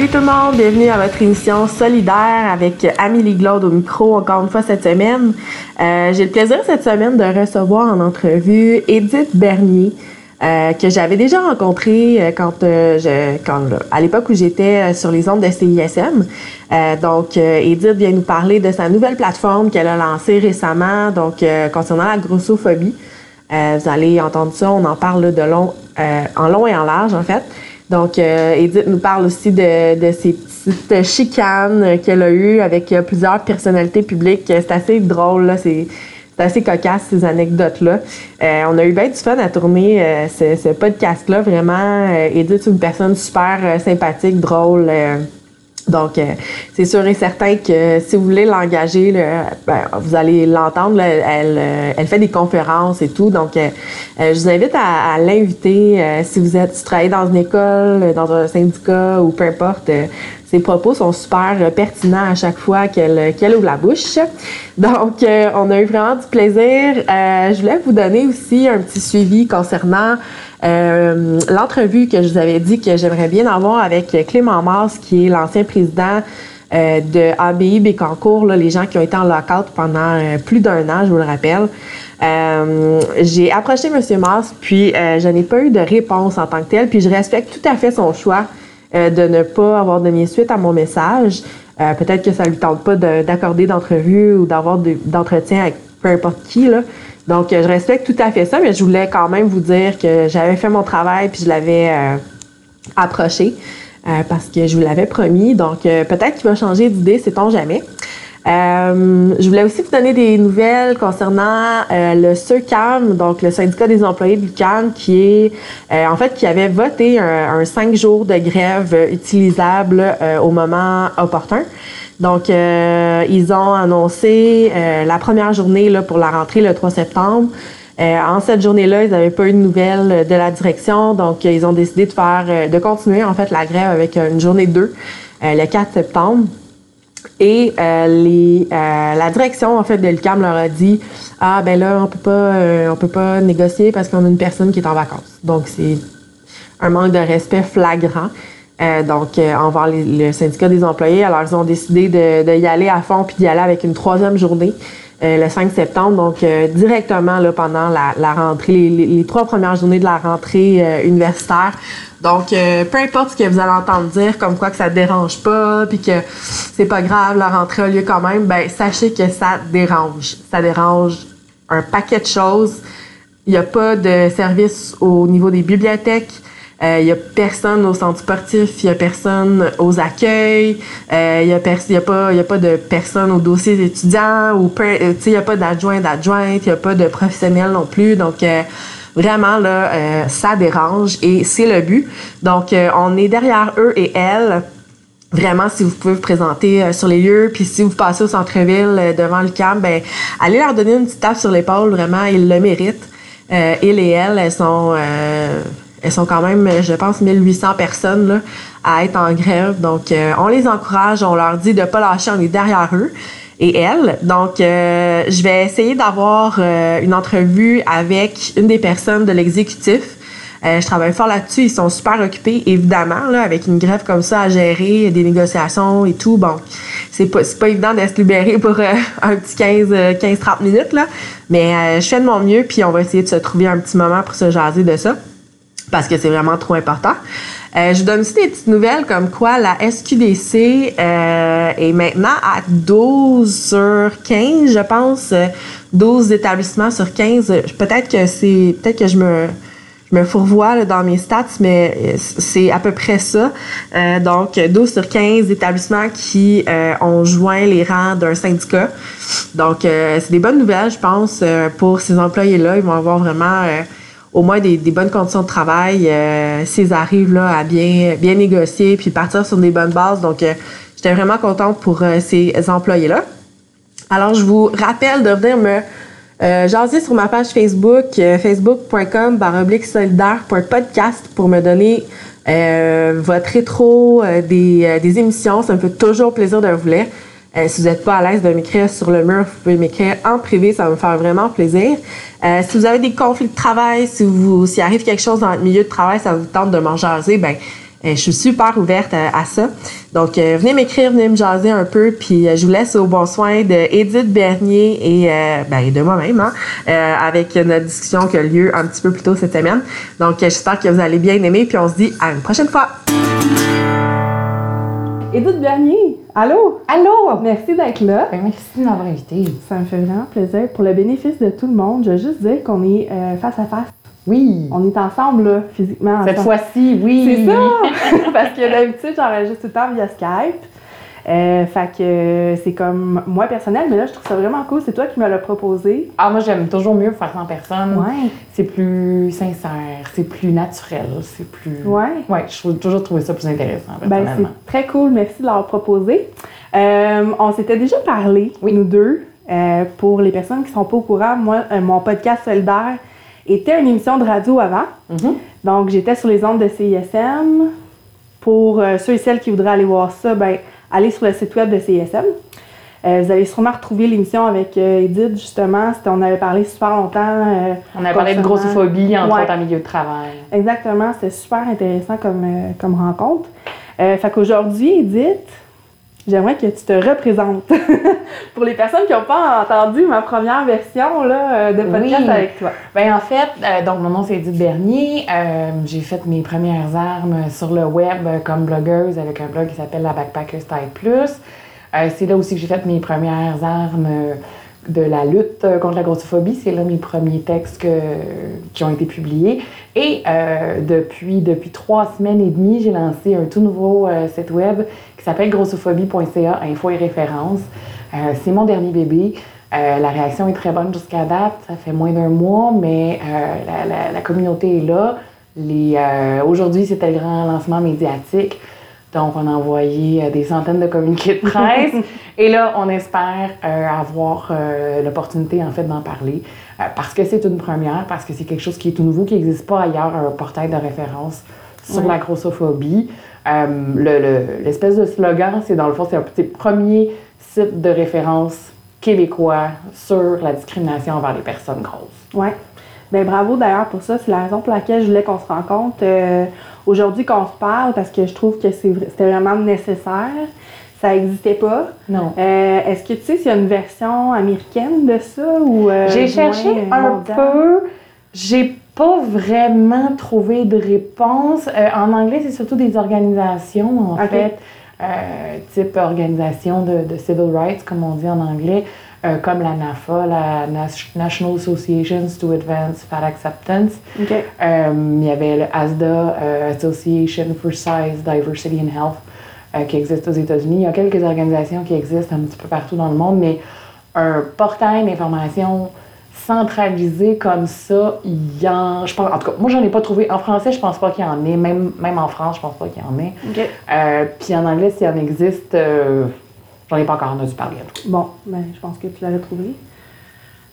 Salut tout le monde, bienvenue à votre émission Solidaire avec Amélie Glaude au micro encore une fois cette semaine. Euh, J'ai le plaisir cette semaine de recevoir en entrevue Edith Bernier. Euh, que j'avais déjà rencontré euh, quand, je, à l'époque où j'étais sur les ondes de CISM. donc, Edith vient nous parler de sa nouvelle plateforme qu'elle a lancée récemment, donc concernant la grossophobie. vous allez entendre ça, on en parle de long, en long et en large en fait. Donc, Edith nous parle aussi de, de ces petites chicanes qu'elle a eues avec plusieurs personnalités publiques. C'est assez drôle, là. C'est assez cocasse, ces anecdotes-là. Euh, on a eu bien du fun à tourner euh, ce, podcast-là. Vraiment, euh, Edith, une personne super sympathique, drôle. Donc, c'est sûr et certain que si vous voulez l'engager, ben, vous allez l'entendre. Elle, elle fait des conférences et tout. Donc, je vous invite à, l'inviter si vous êtes, si vous travaillez dans une école, dans un syndicat ou peu importe ses propos sont super euh, pertinents à chaque fois qu'elle ouvre la bouche. Donc, euh, on a eu vraiment du plaisir. Euh, je voulais vous donner aussi un petit suivi concernant l'entrevue que je vous avais dit que j'aimerais bien avoir avec Clément Mars, qui est l'ancien président de ABI Bécancourt, là, les gens qui ont été en lockout pendant plus d'un an, je vous le rappelle. j'ai approché M. Mars, puis je n'ai pas eu de réponse en tant que tel, puis je respecte tout à fait son choix euh, de ne pas avoir donné suite à mon message. Euh, peut-être que ça lui tente pas d'accorder d'entrevue ou d'avoir d'entretien avec peu importe qui. Là. Donc, je respecte tout à fait ça, mais je voulais quand même vous dire que j'avais fait mon travail puis je l'avais euh, approché parce que je vous l'avais promis. Donc, peut-être qu'il va changer d'idée, sait-on jamais. Euh, je voulais aussi vous donner des nouvelles concernant euh, le SECAM, donc le syndicat des employés du CAM, qui est euh, en fait qui avait voté un, cinq jours de grève utilisable au moment opportun. Donc, ils ont annoncé la première journée là, pour la rentrée le 3 septembre. en cette journée-là, ils n'avaient pas eu de nouvelles de la direction, donc ils ont décidé de faire, de continuer en fait la grève avec une journée 2 le 4 septembre. Et euh, les, euh, la direction en fait de l'UQAM leur a dit ah ben là on peut pas euh, on peut pas négocier parce qu'on a une personne qui est en vacances. Donc c'est un manque de respect flagrant. Donc envers le syndicat des employés. Alors ils ont décidé de, de y aller à fond puis d'y aller avec une troisième journée. le 5 septembre, donc directement là, pendant la, la rentrée, les, les, trois premières journées de la rentrée universitaire, donc, euh, peu importe ce que vous allez entendre dire, comme quoi que ça dérange pas, puis que c'est pas grave, la rentrée a lieu quand même, ben sachez que ça dérange. Ça dérange un paquet de choses. Il n'y a pas de service au niveau des bibliothèques. Euh, il n'y a personne au centre sportif, il n'y a personne aux accueils, euh, il n'y a, a, pas, y a pas de personne aux dossiers étudiants, ou il n'y a pas d'adjoint d'adjointe, il n'y a pas de professionnel non plus. Donc, Vraiment, là, euh, ça dérange et c'est le but. Donc, euh, on est derrière eux et elles. Vraiment, si vous pouvez vous présenter euh, sur les lieux, puis si vous passez au centre-ville devant le camp, ben allez leur donner une petite tape sur l'épaule. Vraiment, ils le méritent. Euh, ils et elles, elles sont, elles sont quand même, je pense, 1800 personnes là, à être en grève. Donc, on les encourage, on leur dit de pas lâcher, on est derrière eux et elle. Donc, euh, je vais essayer d'avoir euh, une entrevue avec une des personnes de l'exécutif. Euh, je travaille fort là-dessus. Ils sont super occupés, évidemment, là, avec une grève comme ça à gérer, des négociations et tout. Bon, c'est pas, pas évident de se libérer pour un petit 15, 15, 30 minutes, là. Mais je fais de mon mieux, puis on va essayer de se trouver un petit moment pour se jaser de ça. Parce que c'est vraiment trop important. Euh, je vous donne aussi des petites nouvelles comme quoi la SQDC euh, est maintenant à 12 sur 15, je pense. 12 établissements sur 15. Peut-être que c'est. Peut-être que je me. Je me fourvoie dans mes stats, mais c'est à peu près ça. Euh, donc, 12 sur 15 établissements qui ont joint les rangs d'un syndicat. Donc, c'est des bonnes nouvelles, je pense, pour ces employés-là. Ils vont avoir vraiment au moins des, bonnes conditions de travail euh, s'ils arrivent là à bien bien négocier puis partir sur des bonnes bases. Donc, euh, j'étais vraiment contente pour euh, ces employés-là. Alors, je vous rappelle de venir me euh, jaser sur ma page Facebook, facebook.com baroblique solidaire podcast pour me donner votre rétro des, des émissions. Ça me fait toujours plaisir de vous lire. Euh, si vous n'êtes pas à l'aise de m'écrire sur le mur, vous pouvez m'écrire en privé, ça va me faire vraiment plaisir. Euh, si vous avez des conflits de travail, si vous s'il arrive quelque chose dans votre milieu de travail, ça vous tente de m'en jaser, ben je suis super ouverte à, ça. Donc, venez m'écrire, venez me jaser un peu, puis je vous laisse au bon soin de Edith Bernier et, ben, de moi-même, hein, avec notre discussion qui a lieu un petit peu plus tôt cette semaine. Donc, j'espère que vous allez bien aimer, puis on se dit à une prochaine fois. Edith Bernier, allô? Allô? Merci d'être là. Ben, merci de m'avoir invité. Ça me fait vraiment plaisir. Pour le bénéfice de tout le monde, je veux juste dire qu'on est euh, face à face. Oui. On est ensemble, là, physiquement. Cette fois-ci, oui. C'est ça! Parce que d'habitude, j'enregistre tout le temps via Skype. Euh, fait que c'est comme moi personnel, mais là je trouve ça vraiment cool. C'est toi qui me l'as proposé. Ah moi j'aime toujours mieux faire ça en personne. Ouais. C'est plus sincère, c'est plus naturel, c'est plus. Ouais. Ouais, je trouve toujours trouvé ça plus intéressant. Ben, c'est très cool. Merci de l'avoir proposé. Euh, on s'était déjà parlé, oui. nous deux. Euh, pour les personnes qui sont pas au courant, moi, mon podcast solidaire était une émission de radio avant. Mm-hmm. Donc, j'étais sur les ondes de CISM. Pour ceux et celles qui voudraient aller voir ça, ben, allez sur le site web de CSM. Euh, vous allez sûrement retrouver l'émission avec euh, Edith, justement. On avait parlé super longtemps. Euh, on avait parlé de grossophobie, entre autres, en milieu de travail. Exactement. C'était super intéressant comme, comme rencontre. fait qu'aujourd'hui, Edith, j'aimerais que tu te représentes pour les personnes qui n'ont pas entendu ma première version là, de podcast avec toi. Bien, en fait, donc mon nom c'est Edith Bernier. j'ai fait mes premières armes sur le web comme blogueuse avec un blog qui s'appelle La Backpacker Style Plus. c'est là aussi que j'ai fait mes premières armes de la lutte contre la grossophobie. C'est là mes premiers textes qui ont été publiés. Et depuis, depuis trois semaines et demie, j'ai lancé un tout nouveau site web qui s'appelle grossophobie.ca, info et référence. Euh, c'est mon dernier bébé. Euh, la réaction est très bonne jusqu'à date. Ça fait moins d'un mois, mais euh, la, communauté est là. aujourd'hui, c'était le grand lancement médiatique. Donc, on a envoyé des centaines de communiqués de presse. et là, on espère avoir l'opportunité, en fait, d'en parler. parce que c'est une première, parce que c'est quelque chose qui est tout nouveau, qui n'existe pas ailleurs, un portail de référence sur la grossophobie. Euh, l'espèce de slogan, c'est dans le fond, c'est un petit premier site de référence québécois sur la discrimination envers les personnes grosses. Oui. Bien, bravo d'ailleurs pour ça. C'est la raison pour laquelle je voulais qu'on se rencontre euh, aujourd'hui, qu'on se parle, parce que je trouve que c'était vraiment nécessaire. Ça n'existait pas. Non. Euh, est-ce que tu sais s'il y a une version américaine de ça ou. J'ai cherché un peu. J'ai pas vraiment trouvé de réponse. Euh, en anglais, c'est surtout des organisations, en fait, euh, type organisation de, civil rights, comme on dit en anglais, euh, comme la NAFA, la National Associations to Advance Fat Acceptance. il y avait le ASDA, Association for Size, Diversity and Health, qui existe aux États-Unis. Il y a quelques organisations qui existent un petit peu partout dans le monde, mais un portail d'information centralisé comme ça, il y en. Je pense, en tout cas, moi, j'en ai pas trouvé. En français, je pense pas qu'il y en ait. Même, même en France, je pense pas qu'il y en ait. Euh, puis en anglais, s'il y en existe, euh, j'en ai pas encore entendu parler. Bon, ben, je pense que tu l'avais trouvé.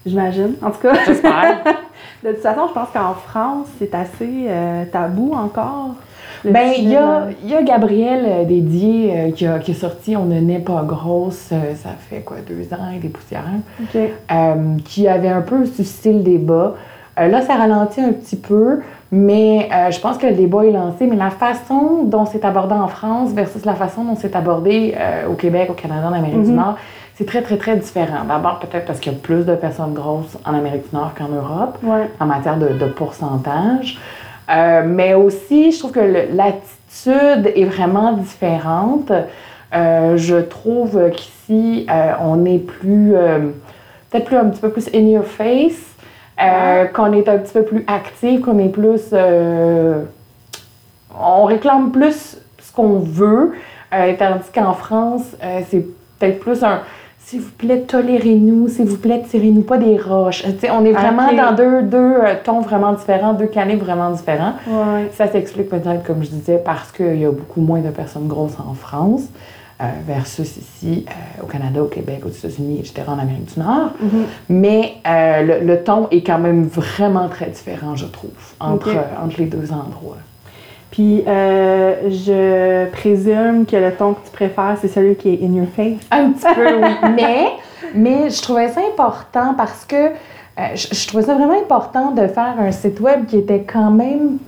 J'imagine. En tout cas. J'espère. de toute façon, je pense qu'en France, c'est assez euh, tabou encore. Ben, il y a, y a, Gabriel euh, Dédié euh, qui, a, qui, est sorti On ne naît pas grosse, euh, ça fait quoi, deux ans et des poussières, qui avait un peu suscité le débat. là, ça ralentit un petit peu, mais je pense que le débat est lancé. Mais la façon dont c'est abordé en France versus la façon dont c'est abordé au Québec, au Canada, en Amérique du mhm. Nord, c'est très, très, très différent. D'abord, peut-être parce qu'il y a plus de personnes grosses en Amérique du Nord qu'en Europe, en matière de, de pourcentage. Euh, mais aussi, je trouve que l'attitude est vraiment différente. Euh, je trouve qu'ici, euh, on est plus, peut-être plus un petit peu plus in your face, qu'on est un petit peu plus actif, qu'on est plus, on réclame plus ce qu'on veut, tandis qu'en France, c'est peut-être plus un, s'il vous plaît, tolérez-nous, s'il vous plaît, tirez-nous pas des roches. on est vraiment dans deux, deux euh, tons vraiment différents, deux calibres vraiment différents. Ça s'explique peut-être, comme je disais, parce qu'il y a beaucoup moins de personnes grosses en France. Euh, versus ici euh, au Canada, au Québec, aux États-Unis, etc., en Amérique du Nord. Mm-hmm. Mais le, ton est quand même vraiment très différent, je trouve, entre, entre les deux endroits. Puis, euh, je présume que le ton que tu préfères, c'est celui qui est in your face. Un petit peu, oui. Mais, mais je trouvais ça important parce que euh, je, trouvais ça vraiment important de faire un site web qui était quand même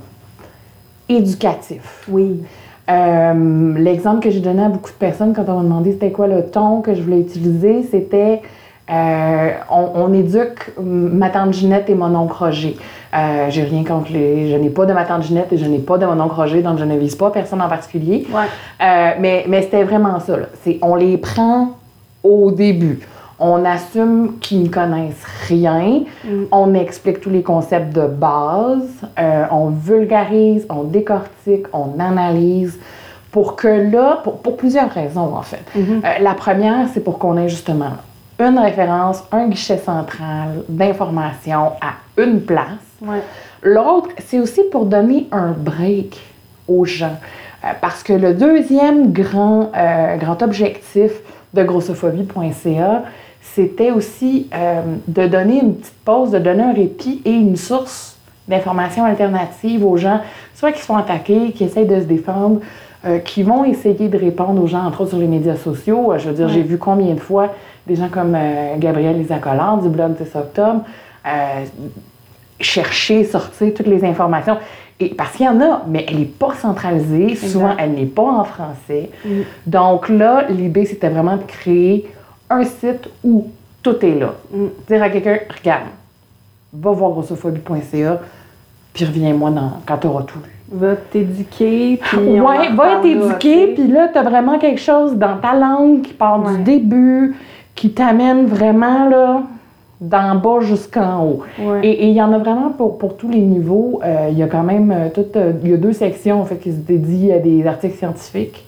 éducatif. Oui. Euh, L'exemple que j'ai donné à beaucoup de personnes quand on m'a demandé c'était quoi le ton que je voulais utiliser, c'était euh, on, on, éduque ma tante Ginette et mon oncle Roger. Euh, j'ai rien contre les. Je n'ai pas de ma tante Ginette et je n'ai pas de mon oncle Roger, donc je ne vise pas personne en particulier. Ouais. Mais mais c'était vraiment ça. Là. On les prend au début. On assume qu'ils ne connaissent rien. Mm. On explique tous les concepts de base. Euh, on vulgarise, on décortique, on analyse. Pour que là, pour, pour plusieurs raisons en fait. Mm-hmm. Euh, la première, c'est pour qu'on ait justement une référence, un guichet central d'information à une place. Ouais. L'autre, c'est aussi pour donner un break aux gens. Euh, parce que le deuxième grand, grand objectif de grossophobie.ca, c'était aussi euh, de donner une petite pause, de donner un répit et une source d'informations alternatives aux gens, soit qui se font attaquer, qui essayent de se défendre, euh, qui vont essayer de répondre aux gens, entre autres sur les médias sociaux. Euh, Je veux dire, Ouais. j'ai vu combien de fois des gens comme euh, Gabrielle Lisacolard du blog 10 octobre euh, chercher, sortir toutes les informations. Et, parce qu'il y en a, mais elle n'est pas centralisée. Souvent, elle n'est pas en français. Mm. Donc là, l'idée, c'était vraiment de créer un site où tout est là. Mm. Dire à quelqu'un, regarde, va voir grossophobie.ca, puis reviens-moi quand tu auras tout lu. Va t'éduquer, puis. Ouais, va t'éduquer, puis là, tu as vraiment quelque chose dans ta langue qui part Ouais. du début, qui t'amène vraiment là, d'en bas jusqu'en haut. Ouais. Et il y en a vraiment pour, pour tous les niveaux. Euh, Il y a quand même euh, tout, euh, il y a deux sections en fait qui se dédient à des articles scientifiques,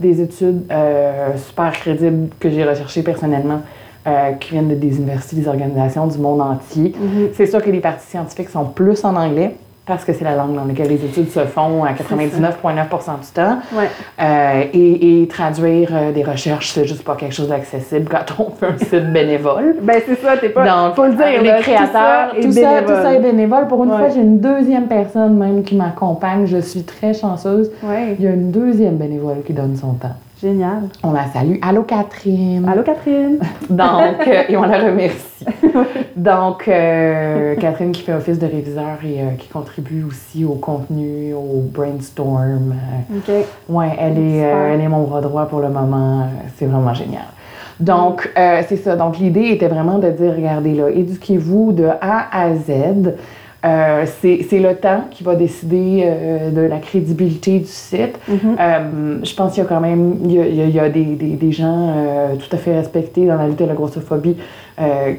des études euh, super crédibles que j'ai recherchées personnellement, euh, qui viennent de des universités, des organisations du monde entier. Mhm. C'est sûr que les parties scientifiques sont plus en anglais parce que c'est la langue dans laquelle les études se font à 99,9% du temps. Ouais. Euh, et, et traduire euh, des recherches, c'est juste pas quelque chose d'accessible quand on fait un site bénévole. Ben, c'est ça, t'es pas. Donc, faut le dire, les là, créateurs, tout ça est tout ça, tout bénévole. ça est bénévole. Pour une Ouais. fois, j'ai une deuxième personne même qui m'accompagne. Je suis très chanceuse. Ouais, Il y a une deuxième bénévole qui donne son temps. Génial. On la salue. Allô, Catherine. Allô, Catherine? Donc, euh, et on la remercie. Donc, euh, Catherine qui fait office de réviseur et euh, qui contribue aussi au contenu, au brainstorm. OK. Ouais, elle est, elle est mon bras droit pour le moment. C'est vraiment génial. Donc, c'est ça. Donc, l'idée était vraiment de dire, regardez là, éduquez-vous de A à Z. Euh, c'est le temps qui va décider euh, de la crédibilité du site. Mhm. Euh, je pense qu'il y a quand même il y a, il y des, des- des gens euh, tout à fait respectés dans la lutte de la grossophobie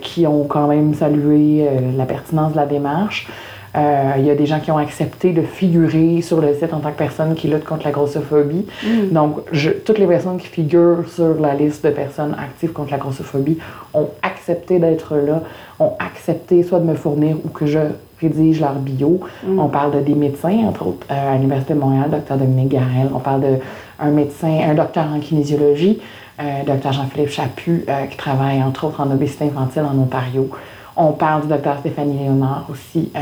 qui ont quand même salué la pertinence de la démarche. Il y a des gens qui ont accepté de figurer sur le site en tant que personne qui lutte contre la grossophobie. Mm. Donc, je- toutes les personnes qui figurent sur la liste de personnes actives contre la grossophobie ont accepté d'être là, ont accepté soit de me fournir ou que je rédige leur bio. Mm. On parle de des médecins, entre autres, euh, à l'Université de Montréal, docteur Dominique Garel. On parle d'un médecin, un docteur en kinésiologie, euh, docteur Jean-Philippe Chaput, euh, qui travaille, entre autres, en obésité infantile en Ontario. On parle du docteur Stéphanie Léonard aussi, euh,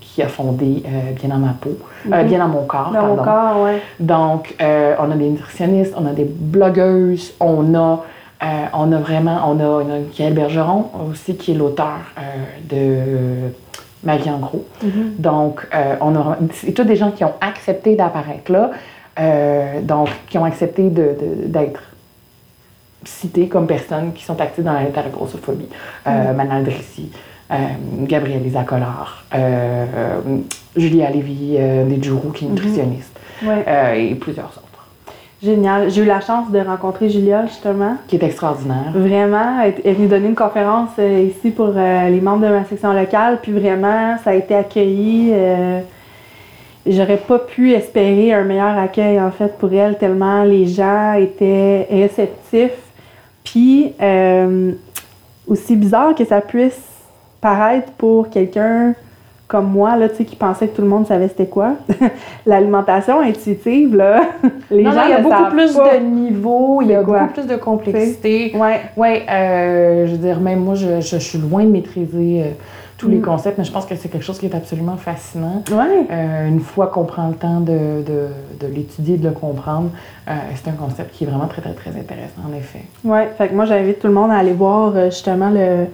qui a fondé euh, Bien dans ma peau, euh, Mhm. Bien dans mon corps, Dans pardon. mon corps, ouais. Donc, on a des nutritionnistes, on a des blogueuses, on a, on a vraiment, on a, on a Bergeron aussi, qui est l'auteur de Ma vie en gros. Mhm. Donc, euh, on a, c'est tous des gens qui ont accepté d'apparaître là, euh, donc qui ont accepté d'être cités comme personnes qui sont actives dans la grossophobie. Euh, Manal Drissi, euh, Gabrielle Lisa Collard, euh, Julia Lévy Nedjourou, qui est nutritionniste, Ouais. euh, et plusieurs autres, Génial. J'ai eu la chance de rencontrer Julia, justement. qui est extraordinaire. Vraiment, elle est venue donner une conférence euh, ici pour euh, les membres de ma section locale, puis vraiment, ça a été accueilli. euh, J'aurais pas pu espérer un meilleur accueil, en fait, pour elle, tellement les gens étaient réceptifs. Puis, aussi bizarre que ça puisse paraître pour quelqu'un comme moi, là, tu sais, qui pensait que tout le monde savait c'était quoi. L'alimentation intuitive, là, les Non, gens non, il y a beaucoup plus pas. de niveaux, il y a quoi? beaucoup plus de complexité. Ouais. Oui, euh, je veux dire, même moi, je, je- je suis loin de maîtriser euh, tous les Mm. concepts, mais je pense que c'est quelque chose qui est absolument fascinant. Ouais. Euh, une fois qu'on prend le temps de, de, de l'étudier, de le comprendre, c'est un concept qui est vraiment très, très, très intéressant, en effet. Ouais, fait que moi j'invite tout le monde à aller voir justement le,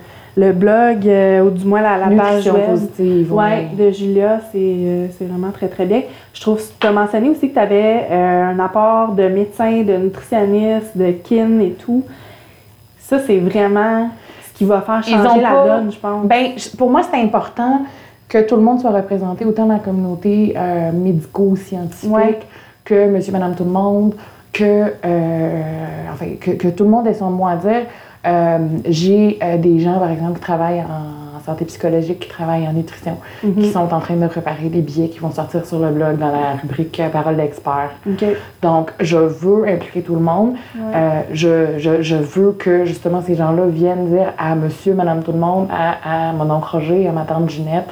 le blog, euh, ou du moins la, la page web. positive. Ouais, de Julia, c'est euh, c'est vraiment très, très bien. Je trouve, tu as mentionné aussi que tu avais un apport de médecin, de nutritionniste, de kin et tout. Ça, c'est vraiment ce qui va faire changer la pas- donne, je pense. Ben, pour moi, c'est important que tout le monde soit représenté, autant dans la communauté euh, médico-scientifique Ouais. que monsieur, madame, tout le monde, que, euh, enfin, que, que tout le monde ait son mot à dire. Euh, J'ai euh, des gens, par exemple, qui travaillent en santé psychologique, qui travaillent en nutrition, Mhm. qui sont en train de préparer des billets qui vont sortir sur le blog dans la rubrique euh, Parole d'expert. Donc, je veux impliquer tout le monde. Euh, je, je, je veux que, justement, ces gens-là viennent dire à monsieur, madame, tout le monde, à, à mon oncle Roger, à ma tante Ginette,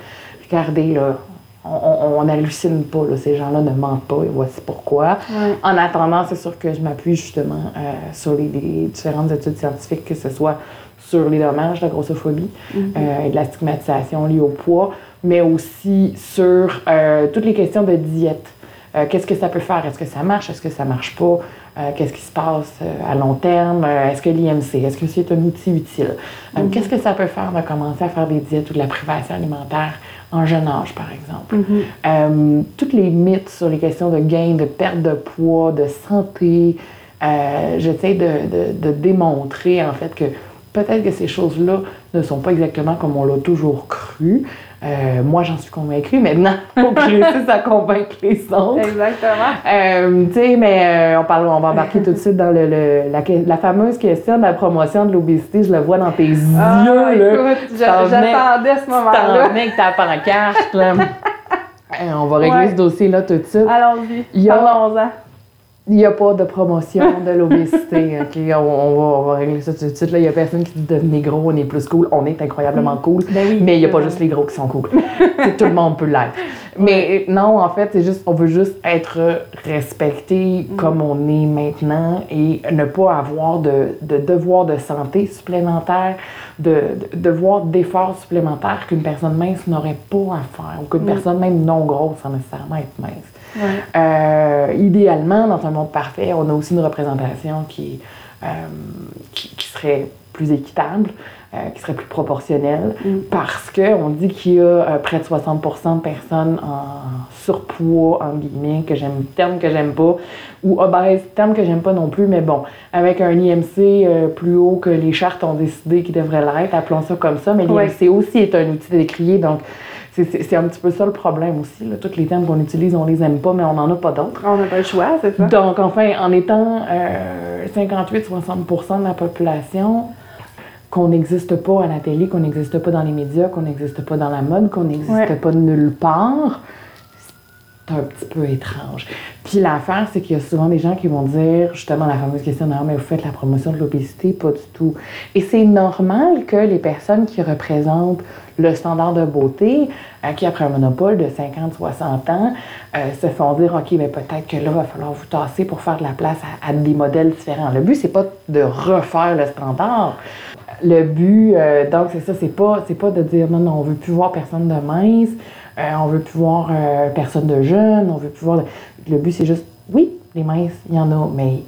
regardez, là, on, n'hallucine pas, là, ces gens-là ne mentent pas, et voici pourquoi. Ouais. En attendant, c'est sûr que je m'appuie justement euh, sur les, les différentes études scientifiques, que ce soit sur les dommages de la grossophobie euh, et de la stigmatisation liée au poids, mais aussi sur euh, toutes les questions de diète. Qu'est-ce que ça peut faire? Est-ce que ça marche? Est-ce que ça marche pas? Qu'est-ce qui se passe à long terme? Est-ce que l'IMC, est-ce que c'est un outil utile? Euh, Qu'est-ce que ça peut faire de commencer à faire des diètes ou de la privation alimentaire en jeune âge, par exemple? Euh, toutes les mythes sur les questions de gain, de perte de poids, de santé, euh, j'essaie de, de- de démontrer en fait que peut-être que ces choses-là ne sont pas exactement comme on l'a toujours cru. Euh, moi, j'en suis convaincue. Maintenant, faut que je réussisse à convaincre les autres. Exactement. Euh, tu sais, mais euh, on, parle, on va embarquer tout de suite dans le, le- la, fameuse question de la promotion de l'obésité. Je le vois dans tes Ah, yeux. écoute, Tu j'attendais ce tu t'en moment-là. venais avec ta pancarte. là. On va régler Ouais. ce dossier-là tout de suite. Allons-y. Il y a- Parlons-en. Il n'y a pas de promotion de l'obésité. OK? On, on va, on va régler ça tout de suite. Il n'y a personne qui dit devenez gros, on est plus cool. On est incroyablement cool. Ben oui. Mais il n'y a pas juste les gros qui sont cool. Tout le monde peut l'être. Mais non, en fait, c'est juste, on veut juste être respecté comme on est maintenant et ne pas avoir de, de devoir de santé supplémentaire, de, de devoir d'efforts supplémentaires qu'une personne mince n'aurait pas à faire ou qu'une personne même non grosse sans nécessairement être mince. Ouais. Euh, idéalement, dans un monde parfait, on a aussi une représentation qui, euh, qui, qui serait plus équitable, euh, qui serait plus proportionnelle, parce qu'on dit qu'il y a près de 60% de personnes en surpoids, en guillemets, que j'aime, terme que j'aime pas, ou obèses, terme que j'aime pas non plus, mais bon, avec un IMC plus haut que les chartes ont décidé qu'il devrait l'être, appelons ça comme ça, mais Ouais. l'IMC aussi est un outil décrié, donc c'est un petit peu ça le problème aussi. Là. Tous les termes qu'on utilise, on les aime pas, mais on n'en a pas d'autres. On n'a pas le choix, c'est ça? Donc, enfin, en étant euh, 58-60% de la population, qu'on n'existe pas à la télé, qu'on n'existe pas dans les médias, qu'on n'existe pas dans la mode, qu'on n'existe Ouais. pas nulle part, c'est un petit peu étrange. Puis l'affaire, c'est qu'il y a souvent des gens qui vont dire, justement, la fameuse question, non, mais vous faites la promotion de l'obésité, pas du tout. Et c'est normal que les personnes qui représentent le standard de beauté, qui après un monopole de 50-60 ans, euh, se font dire, OK, mais peut-être que là, il va falloir vous tasser pour faire de la place à, des modèles différents. Le but, c'est pas de refaire le standard. Le but, euh, donc, c'est ça, c'est pas, pas de dire, non, non, on veut plus voir personne de mince, euh, on veut plus voir euh, personne de jeune, on veut plus voir... Le but, c'est juste, oui, les minces, il y en a, mais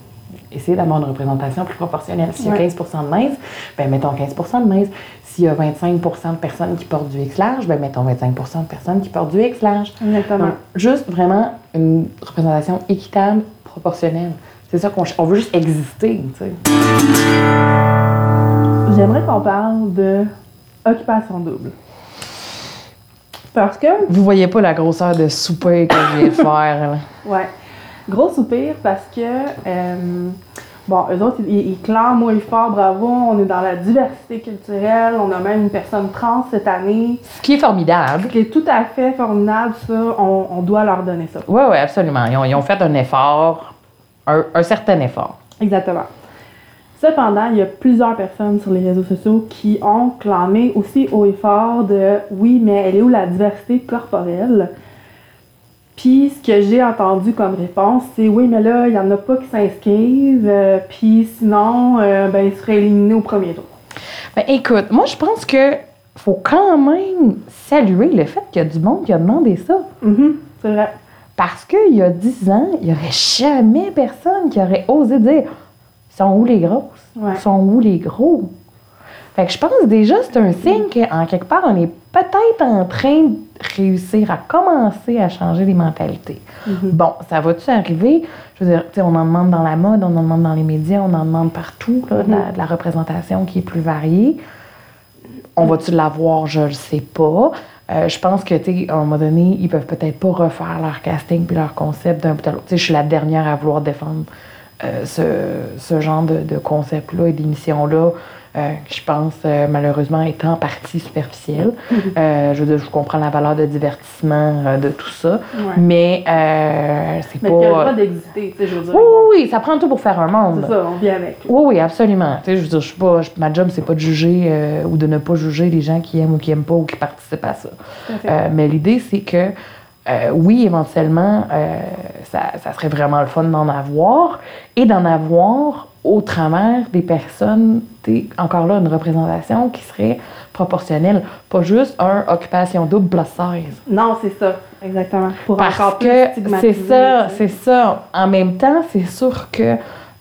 essayez d'avoir une représentation plus proportionnelle. S'il y a Ouais. 15% de minces, ben mettons 15% de minces. S'il y a 25% de personnes qui portent du X-large, ben mettons 25% de personnes qui portent du X-large. Exactement. Donc, juste vraiment une représentation équitable, proportionnelle. C'est ça qu'on on veut juste exister, tu sais. J'aimerais qu'on parle de occupation double. Parce que, Vous voyez pas la grosseur de souper que je viens de faire, là. ouais, gros soupir parce que, euh, bon, eux autres, ils, ils clament haut et fort, bravo, on est dans la diversité culturelle, on a même une personne trans cette année, Ce qui est formidable. ce qui est tout à fait formidable, ça, on, on doit leur donner ça. Oui, oui, absolument. Ils ont, ils ont fait un effort, un, un certain effort. Exactement. Cependant, il y a plusieurs personnes sur les réseaux sociaux qui ont clamé aussi haut et fort de oui, mais elle est où la diversité corporelle? Puis ce que j'ai entendu comme réponse, c'est oui, mais là, il n'y en a pas qui s'inscrivent, euh, puis sinon, euh, ben, ils seraient éliminés au premier tour. Ben, écoute, moi, je pense que faut quand même saluer le fait qu'il y a du monde qui a demandé ça. Mhm, c'est vrai. Parce qu'il y a 10 ans, il n'y aurait jamais personne qui aurait osé dire Sont où les grosses? Ouais. Sont où les gros Fait que je pense déjà c'est un signe qu'en quelque part, on est peut-être en train de réussir à commencer à changer les mentalités. Bon, ça va-tu arriver? Je veux dire, tu sais, on en demande dans la mode, on en demande dans les médias, on en demande partout, là, de, la, de la représentation qui est plus variée. On va-tu l'avoir? Je le sais pas. Euh, je pense que, tu sais, à un moment donné, ils peuvent peut-être pas refaire leur casting puis leur concept d'un bout à l'autre. Tu sais, je suis la dernière à vouloir défendre euh, ce, ce genre de, de concept-là et d'émission-là. Euh, qui, je pense, euh, malheureusement, est en partie superficielle. Euh, je veux dire, je comprends la valeur de divertissement euh, de tout ça, Ouais. mais c'est Mais qui a le droit pas... d'exister, tu sais, je veux dire. Oui, oui, oui, ça prend tout pour faire un monde. C'est ça, on vit avec. Oui, oui, absolument. Tu sais, je veux dire, je suis pas, je- ma job, c'est pas de juger ou de ne pas juger les gens qui aiment ou qui aiment pas ou qui participent à ça. Mais l'idée, c'est que, euh, oui, éventuellement, euh, ça, ça serait vraiment le fun d'en avoir et d'en avoir au travers des personnes, encore là, une représentation qui serait proportionnelle, pas juste un occupation double plus 16. Non, c'est ça, exactement. Pour Parce encore que c'est ça, c'est ça. En même temps, c'est sûr que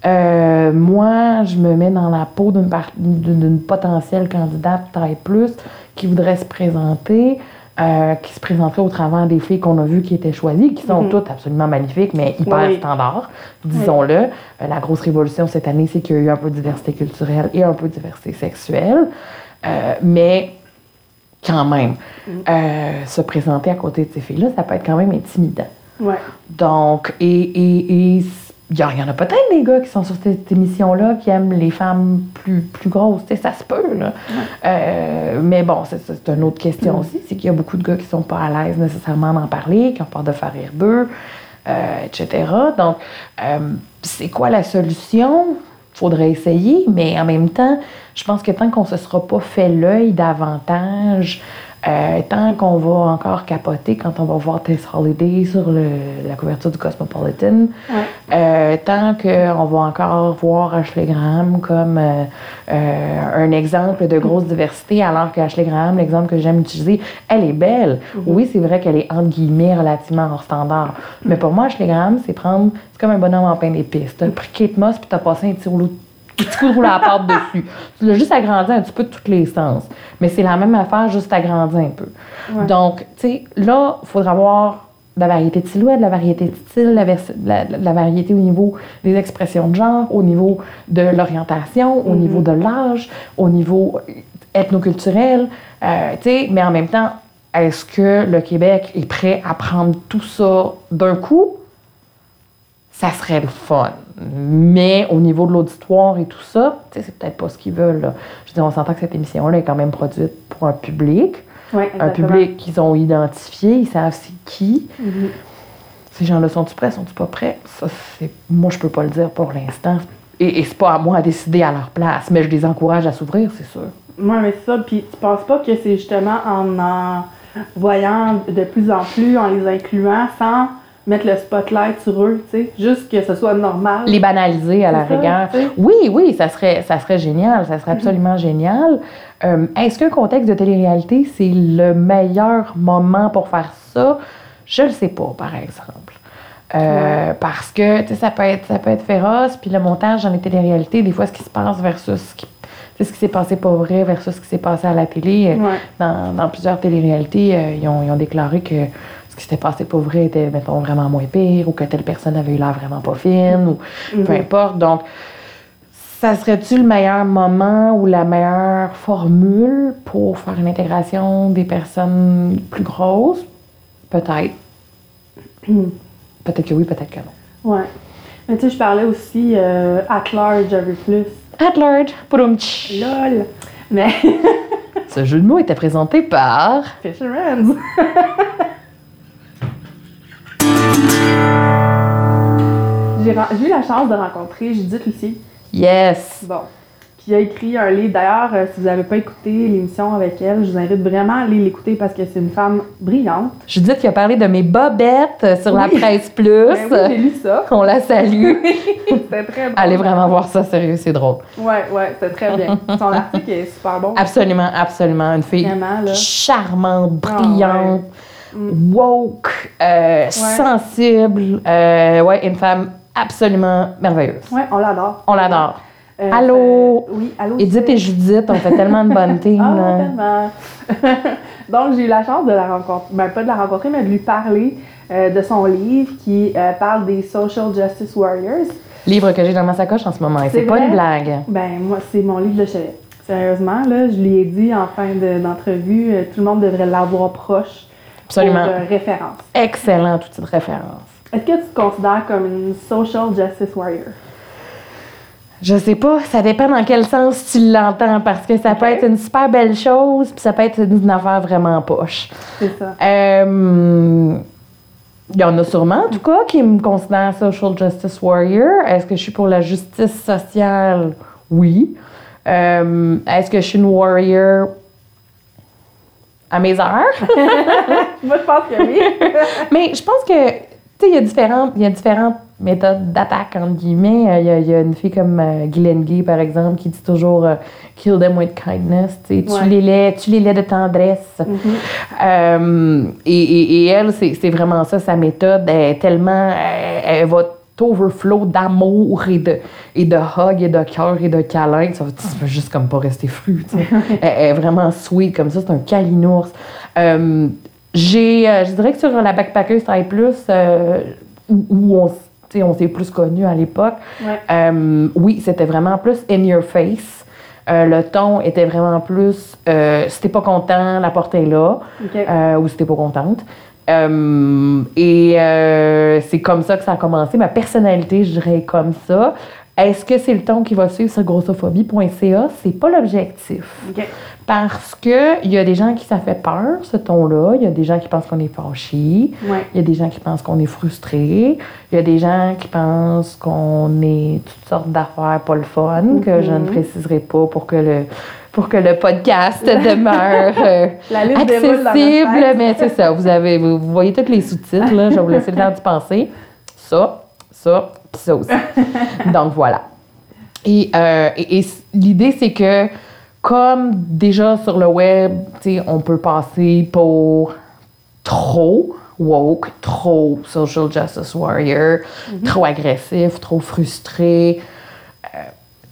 euh, moi, je me mets dans la peau d'une potentielle candidate taille plus qui voudrait se présenter, euh, qui se présenterait au travers des filles qu'on a vues qui étaient choisies, qui sont Mhm. toutes absolument magnifiques, mais hyper Oui. standards, disons-le. Euh, la grosse révolution cette année, c'est qu'il y a eu un peu de diversité culturelle et un peu de diversité sexuelle. Euh, mais quand même, euh, se présenter à côté de ces filles-là, ça peut être quand même intimidant. Ouais. Donc, et et- et il y, en- a peut-être des gars qui sont sur cette émission-là qui aiment les femmes plus, plus grosses, ça se peut, là. Euh, mais bon, c'est c'est une autre question aussi, c'est qu'il y a beaucoup de gars qui sont pas à l'aise nécessairement d'en parler, qui ont peur de faire rire d'eux, euh, etc. Donc, euh, c'est quoi la solution? Faudrait essayer, mais en même temps, je pense que tant qu'on se sera pas fait l'œil davantage, euh, tant qu'on va encore capoter quand on va voir Tess Holiday sur le- la couverture du Cosmopolitan, Ouais. euh, tant qu'on va encore voir Ashley Graham comme euh, un exemple de grosse diversité, alors que Ashley Graham, l'exemple que j'aime utiliser, elle est belle. Oui, c'est vrai qu'elle est entre guillemets relativement hors standard. Mais pour moi, Ashley Graham, c'est prendre, c'est comme un bonhomme en pain d'épices. T'as pris Kate Moss puis t'as passé un petit rouleau un de rouleau à pâte dessus. Tu l'as juste agrandi un petit peu de tous les sens. Mais c'est la même affaire, juste agrandi un peu. Ouais. Donc, tu sais, là, il faudra avoir de la variété de silhouettes, de la variété de style, la, la- la variété au niveau des expressions de genre, au niveau de l'orientation, au niveau de l'âge, au niveau ethnoculturel, euh, tu sais, mais en même temps, est-ce que le Québec est prêt à prendre tout ça d'un coup? Ça serait le fun. Mais au niveau de l'auditoire et tout ça, c'est peut-être pas ce qu'ils veulent. là. Je veux dire, on s'entend que cette émission-là est quand même produite pour un public Ouais, un public qu'ils ont identifié, ils savent c'est qui. Mhm. Ces gens-là sont-ils prêts, sont-ils pas prêts? Ça, c'est... Moi, je peux pas le dire pour l'instant. Et, et c'est pas à moi à décider à leur place, mais je les encourage à s'ouvrir, c'est sûr. Ouais, mais c'est ça. Puis tu penses pas que c'est justement en en voyant de plus en plus, en les incluant, sans mettre le spotlight sur eux, tu sais, juste que ce soit normal. Les banaliser à la rigueur. Oui, oui, ça serait, ça serait génial, ça serait absolument génial. Euh, est-ce qu'un contexte de télé-réalité, c'est le meilleur moment pour faire ça? Je le sais pas, par exemple. Euh, Parce que tu sais, ça peut être ça peut être féroce, puis le montage dans les téléréalités, des fois ce qui se passe versus ce qui, ce qui s'est passé pas vrai versus ce qui s'est passé à la télé. euh, Ouais. Dans, dans plusieurs téléréalités, euh, ils, ont, ils ont déclaré que qui s'était passé pas vrai était, mettons, vraiment moins pire, ou que telle personne avait eu l'air vraiment pas fine, ou peu Mhm. importe. Donc, ça serait-tu le meilleur moment ou la meilleure formule pour faire une intégration des personnes plus grosses? Peut-être. Peut-être que oui, peut-être que non. Ouais. Mais tu sais, je parlais aussi euh, at large un peu plus. At large, Poumtch. LOL! Mais Ce jeu de mots était présenté par. Fisherman's! J'ai eu la chance de rencontrer Judith Lucier, Yes! bon, qui a écrit un livre. D'ailleurs, euh, si vous n'avez pas écouté l'émission avec elle, je vous invite vraiment à aller l'écouter parce que c'est une femme brillante. Judith qui a parlé de mes bobettes sur la presse plus. Ben oui, j'ai lu ça. On la salue. C'était très bon. Allez vraiment voir ça, sérieux, c'est drôle. Ouais, ouais, c'était très bien. Son article est super bon. Absolument, absolument. Une fille Vraiment, là. charmante, Ah, brillante, woke, euh, sensible. Euh, ouais, une femme absolument merveilleuse. Ouais, on l'adore. On l'adore. Euh, Allô? Oui, allô? Edith et Judith, on fait tellement de bonnes teams. Ah, tellement. Donc, j'ai eu la chance de la rencontrer, ben, pas de la rencontrer, mais de lui parler euh, de son livre qui euh, parle des Social Justice Warriors. Livre que j'ai dans ma sacoche en ce moment. et C'est pas une blague. Ben, moi, c'est mon livre de chevet. Sérieusement, là, je lui ai dit en fin de- d'entrevue, tout le monde devrait l'avoir proche Absolument. pour référence. Excellent, toute cette référence. Est-ce que tu te considères comme une Social Justice Warrior? Je sais pas, ça dépend dans quel sens tu l'entends, parce que ça peut être une super belle chose, puis ça peut être une affaire vraiment poche. C'est ça. Euh, Il y en a sûrement, en tout cas, qui me considèrent social justice warrior. Est-ce que je suis pour la justice sociale? Oui. Euh, Est-ce que je suis une warrior à mes heures? Moi, je pense que oui. Mais je pense que, tu sais, il y a différentes, il y a différentes méthodes d'attaque, entre guillemets. Euh, Il y, a- il y a une fille comme euh, Glenn Gay, par exemple, qui dit toujours euh, Kill them with kindness. Tu Ouais. tue les laits, tue les de tendresse. Mhm. Euh, et, et- et elle, c'est vraiment ça, sa méthode. Elle est tellement. Elle, elle va t'overflow d'amour et de, et de hugs et de cœur et de câlins. Ça va tu peux juste comme pas rester fru. tu elle est vraiment sweet comme ça. C'est un calinours. Euh, j'ai, euh, je dirais que sur la Backpacker Style Plus, euh, où, où on, on s'est plus connus à l'époque, Ouais. euh, oui, c'était vraiment plus in your face. Euh, le ton était vraiment plus si t'es pas content, la porte est là, ou si t'es pas contente. Et c'est comme ça que ça a commencé. Ma personnalité, je dirais comme ça. Est-ce que c'est le ton qui va suivre sur grossophobie.ca? C'est pas l'objectif. Parce que il y a des gens qui ça fait peur, ce ton-là. Il y a des gens qui pensent qu'on est fâché. Ouais. Il y a des gens qui pensent qu'on est frustré. Il y a des gens qui pensent qu'on est toutes sortes d'affaires pas le fun, que je ne préciserai pas pour que le, pour que le podcast demeure euh, La accessible. Mais c'est ça, vous, avez, vous, vous voyez tous les sous-titres. Là, je vais vous laisser le temps d'y penser. Ça, ça, puis ça aussi. Donc voilà. Et, euh, et- l'idée, c'est que comme déjà sur le web, on peut passer pour trop woke, trop social justice warrior, trop agressif, trop frustré, euh,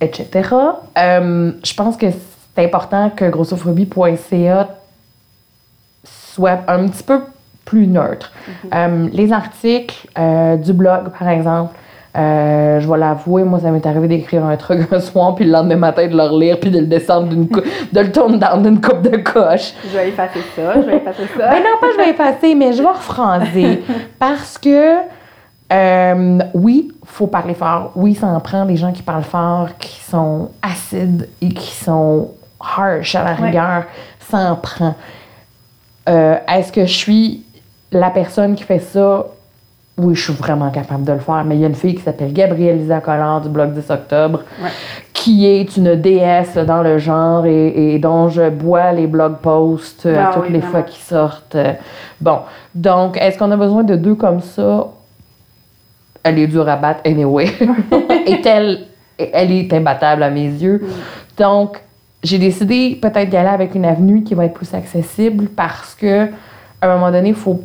etc. Euh, je pense que c'est important que grossophobie.ca soit un petit peu plus neutre. Euh, les articles euh, du blog, par exemple, euh, je vais l'avouer, moi, ça m'est arrivé d'écrire un truc un soir, puis le lendemain matin de le relire, puis de le descendre d'une de le tourner down d'une coupe de coche. Je vais effacer ça, je vais effacer ça. Ben non, pas je vais effacer, mais je vais rephraser. Parce que, euh, oui, faut parler fort. Oui, ça en prend des gens qui parlent fort, qui sont acides et qui sont harsh à la Ouais. rigueur. Ça en prend. Euh, Est-ce que je suis la personne qui fait ça? Oui, je suis vraiment capable de le faire. Mais il y a une fille qui s'appelle Gabrielle Lisa Collard du blog 10 octobre Ouais. qui est une déesse dans le genre et, et dont je bois les blog posts euh, Ah toutes oui, les vraiment. fois qu'ils sortent. Euh, Bon, donc, est-ce qu'on a besoin de deux comme ça? Elle est dure à battre, anyway. Est-elle, elle est imbattable à mes yeux. Donc, j'ai décidé peut-être d'y aller avec une avenue qui va être plus accessible parce que, à un moment donné, il faut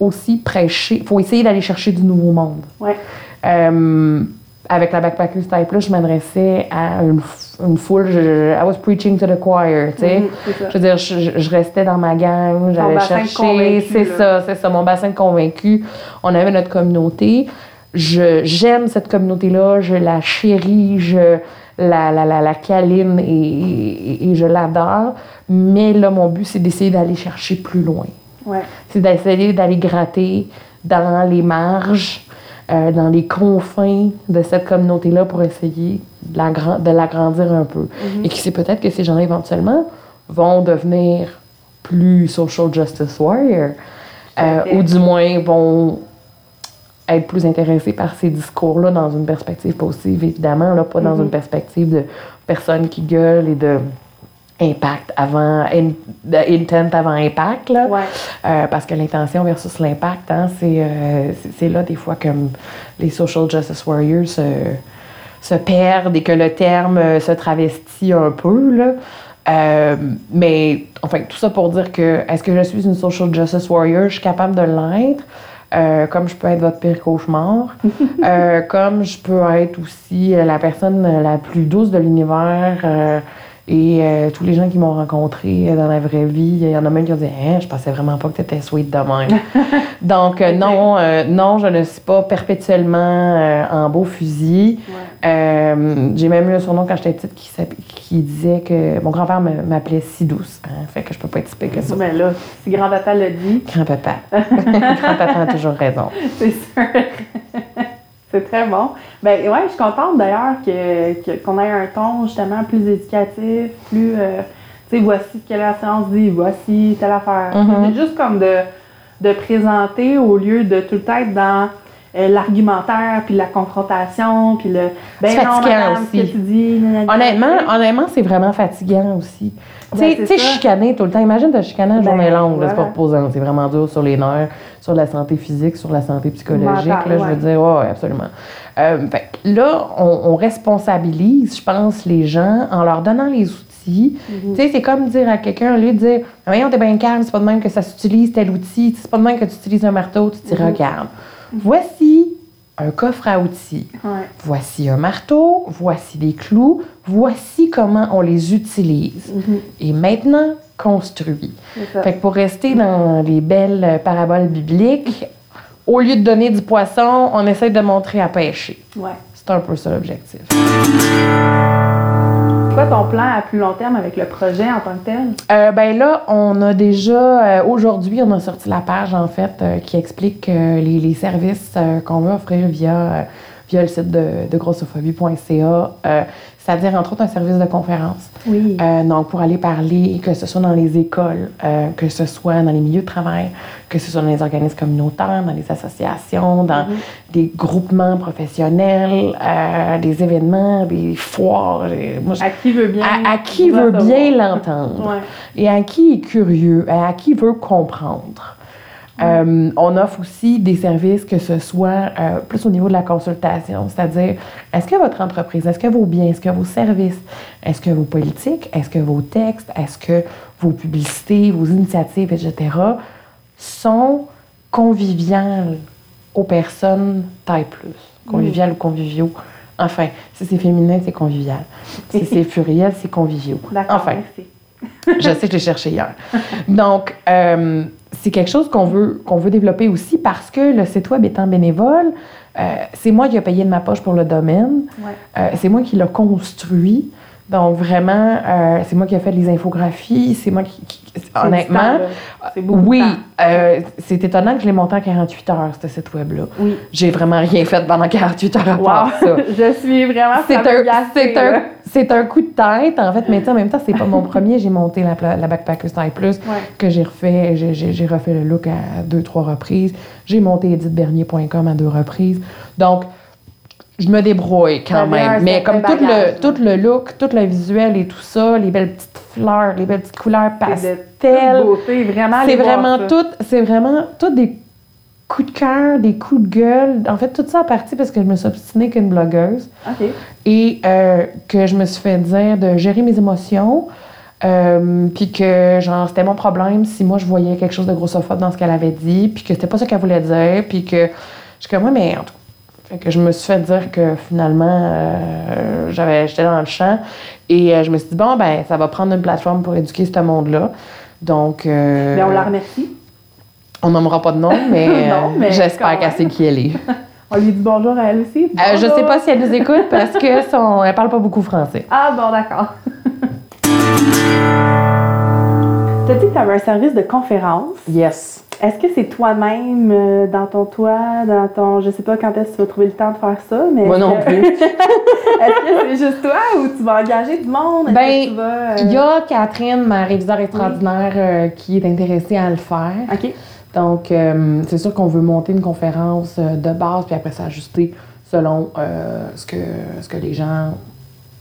aussi prêcher, il faut essayer d'aller chercher du nouveau monde. Ouais. Euh, avec la Backpacker Style Plus, je m'adressais à une, foule. Je, I was preaching to the choir, tu sais. Mhm, ça. Je veux dire, je, restais dans ma gang, j'allais chercher. C'est là. ça, c'est ça, mon bassin de convaincus. On avait notre communauté. Je, j'aime cette communauté-là, je la chéris, je la, la, la, la câline et, et- et je l'adore. Mais là, mon but, c'est d'essayer d'aller chercher plus loin Ouais. c'est d'essayer d'aller gratter dans les marges, euh, dans les confins de cette communauté-là pour essayer de l'agra- de l'agrandir un peu. Et qui sait peut-être que ces gens-là, éventuellement, vont devenir plus social justice warrior, euh, ou du moins vont être plus intéressés par ces discours-là dans une perspective positive, évidemment, là, pas dans Mhm. une perspective de personnes qui gueulent et de impact avant, in- intent avant impact, là. Ouais. Euh, parce que l'intention versus l'impact, hein, c'est, euh, c'est, c'est là des fois que les social justice warriors se, se perdent et que le terme euh, se travestit un peu. Là. Euh, mais enfin, tout ça pour dire que est-ce que je suis une social justice warrior? Je suis capable de l'être. euh, comme je peux être votre pire cauchemar, euh, comme je peux être aussi la personne la plus douce de l'univers. euh, et euh, tous les gens qui m'ont rencontré euh, dans la vraie vie, il y en a même qui ont dit hein, Je pensais vraiment pas que tu étais sweet de même. Donc, euh, non, euh, non, je ne suis pas perpétuellement en beau fusil. J'ai même eu un surnom quand j'étais petite qui, qui disait que mon grand-père me- m'appelait si douce. hein, fait que je peux pas être si que ça. Mais là, si grand-papa l'a dit, Grand-papa. Grand-papa a toujours raison. c'est sûr. C'est très bon. Ben ouais, je suis contente d'ailleurs que, que- qu'on ait un ton justement plus éducatif, plus euh, tu sais, voici ce que la science dit, voici telle affaire. Mhm. Juste comme de, de présenter au lieu de tout le temps être dans euh, l'argumentaire, puis la confrontation, puis le ben C'est non, fatigant madame, ce aussi. que tu dis. nanana. Honnêtement, honnêtement, c'est vraiment fatigant aussi. Tu Ben, tu sais, chicaner tout le temps. Imagine te chicaner une Ben, journée longue, là, c'est pas voilà. reposant. C'est vraiment dur sur les nerfs, sur la santé physique, sur la santé psychologique. Là, Je veux dire, ouais, ouais, absolument. Euh, là, on, on responsabilise, je pense, les gens en leur donnant les outils. Tu sais, c'est comme dire à quelqu'un, au lieu de dire, voyons, t'es bien calme, c'est pas de même que ça s'utilise tel outil, c'est pas de même que tu utilises un marteau, tu te dis, Mhm. regarde, voici un coffre à outils. Ouais. Voici un marteau, voici des clous, voici comment on les utilise. Mhm. Et maintenant, construit. Fait que pour rester dans les belles euh, paraboles bibliques, au lieu de donner du poisson, on essaie de montrer à pêcher. Ouais. C'est un peu ça l'objectif. Quoi ton plan à plus long terme avec le projet en tant que tel? Euh, ben là, on a déjà, euh, aujourd'hui, on a sorti la page, en fait, euh, qui explique euh, les, services qu'on veut offrir via, via le site de, de grossophobie.ca. C'est-à-dire, entre autres, un service de conférence. Oui. Euh, donc, pour aller parler, que ce soit dans les écoles, euh, que ce soit dans les milieux de travail, que ce soit dans les organismes communautaires, dans les associations, dans des groupements professionnels, euh, des événements, des foires. Moi, je- à qui veut bien. à, à qui veut bien l'entendre Ouais. et à qui est curieux, à qui veut comprendre. Euh, on offre aussi des services que ce soit euh, plus au niveau de la consultation, c'est-à-dire est-ce que votre entreprise, est-ce que vos biens, est-ce que vos services, est-ce que vos politiques, est-ce que vos textes, est-ce que vos publicités, vos initiatives, etc., sont conviviales aux personnes taille plus, conviviales ou conviviaux? Enfin, si c'est féminin, c'est convivial. Si c'est pluriel, c'est conviviaux. D'accord. Enfin, merci. je sais que je l'ai cherché hier. Donc, euh, c'est quelque chose qu'on veut, qu'on veut développer aussi parce que le site web étant bénévole, euh, c'est moi qui ai payé de ma poche pour le domaine. Ouais. Euh, c'est moi qui l'ai construit. Donc, vraiment, euh, c'est moi qui ai fait les infographies. C'est moi qui, honnêtement, temps, oui, euh, c'est étonnant que je l'ai monté en 48 heures, ce site web-là. Oui. J'ai vraiment rien fait pendant 48 heures à Wow. part ça. je suis vraiment C'est un, c'est un, c'est un coup de tête, en fait, mais tu sais, en même temps, c'est pas mon premier. J'ai monté la, la Backpacker Style Plus, Ouais. que j'ai refait, j'ai, j'ai- j'ai refait le look à deux, trois reprises. J'ai monté edithbernier.com à deux reprises. Donc, je me débrouille quand même. Mais comme tout bagage, le, tout le look, tout le visuel et tout ça, les belles petites fleurs, les belles petites couleurs C'est pastel. beauté, vraiment. C'est vraiment tout, c'est vraiment tout des coups de cœur, des coups de gueule. En fait, tout ça en partie parce que je me suis obstinée qu'une blogueuse et euh, que je me suis fait dire de gérer mes émotions. euh, puis que genre c'était mon problème si moi je voyais quelque chose de grossophobe dans ce qu'elle avait dit puis que c'était pas ça qu'elle voulait dire puis que je suis comme ouais mais en tout cas, fait que je me suis fait dire que finalement euh, j'avais j'étais dans le champ et euh, je me suis dit bon ben ça va prendre une plateforme pour éduquer ce monde là donc euh, Mais Ben, on la remercie. on nommera pas de nom mais, euh, mais j'espère qu'elle sait qui elle est On lui dit bonjour à elle aussi. Je Bonjour. sais pas si elle nous écoute parce que son, elle parle pas beaucoup français Ah bon, d'accord. Tu as dit que tu avais un service de conférence. yes Est-ce que c'est toi-même euh, dans ton toit, dans ton. Je sais pas quand est-ce que tu vas trouver le temps de faire ça, mais. moi est-ce non que- plus Est-ce que c'est juste toi ou tu vas engager du monde? Ben, que tu vas, euh, Il y a Catherine, ma réviseur extraordinaire, euh, qui est intéressée à le faire. OK. Donc, euh, c'est sûr qu'on veut monter une conférence euh, de base, puis après s'ajuster selon euh, ce, que, ce que les gens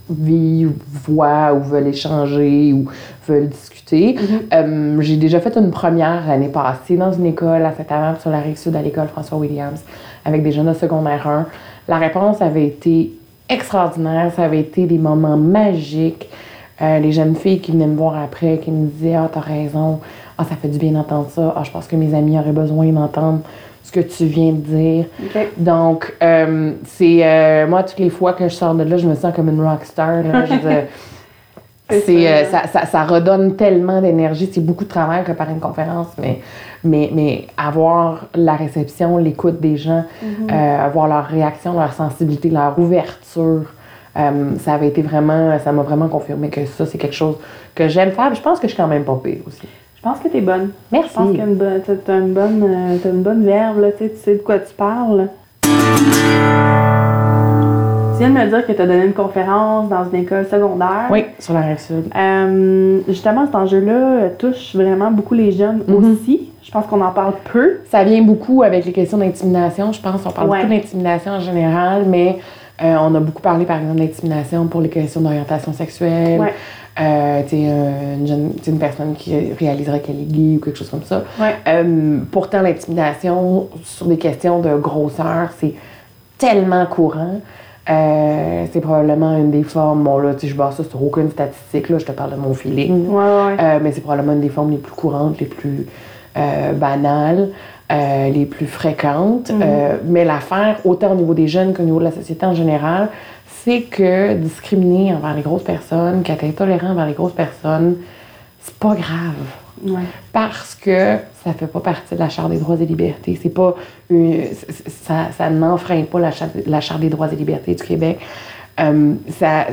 vivent, voient ou veulent échanger ou veulent discuter. Euh, J'ai déjà fait une première l'année passée dans une école à Saint-Amand sur la rive sud à l'école François Williams avec des jeunes de secondaire 1. La réponse avait été extraordinaire, ça avait été des moments magiques. Euh, les jeunes filles qui venaient me voir après, qui me disaient Ah, t'as raison, ah, ça fait du bien d'entendre ça, ah, je pense que mes amis auraient besoin d'entendre ce que tu viens de dire. Donc, euh, c'est. euh, moi, toutes les fois que je sors de là, je me sens comme une rockstar. là. Je C'est ça. euh, ça, ça, redonne tellement d'énergie. C'est beaucoup de travail préparer une conférence, mais, mais, mais avoir la réception, l'écoute des gens, euh, avoir leur réaction, leur sensibilité, leur ouverture, euh, ça avait été vraiment, ça m'a vraiment confirmé que ça, c'est quelque chose que j'aime faire. Je pense que je suis quand même pas pire aussi. Je pense que t'es bonne. Merci. Je pense que t'as une bonne, t'as- t'as une bonne, t'as une bonne verve, là, tu tu sais de quoi tu parles. Tu viens de me dire que tu as donné une conférence dans une école secondaire. Oui, sur la rive sud. Euh, justement, cet enjeu-là euh, touche vraiment beaucoup les jeunes Mhm. aussi. Je pense qu'on en parle peu. Ça vient beaucoup avec les questions d'intimidation, je pense. On parle Ouais. beaucoup d'intimidation en général, mais euh, on a beaucoup parlé, par exemple, d'intimidation pour les questions d'orientation sexuelle. Ouais. Euh, une, jeune- personne qui réaliserait qu'elle est gay ou quelque chose comme ça. Ouais. Pourtant, l'intimidation sur des questions de grosseur, c'est tellement courant. Euh, c'est probablement une des formes, bon là, tu sais, je base ça sur aucune statistique, là, je te parle de mon feeling. Ouais, ouais. Euh, mais c'est probablement une des formes les plus courantes, les plus euh, banales, les plus fréquentes. Mhm. Euh, mais l'affaire, autant au niveau des jeunes qu'au niveau de la société en général, c'est que discriminer envers les grosses personnes, qu'être intolérant envers les grosses personnes, c'est pas grave Ouais. parce que ça fait pas partie de la Charte des droits et libertés. C'est pas une- ça, ça n'enfreint pas la Charte, la Charte des droits et libertés du Québec. Euh, ça,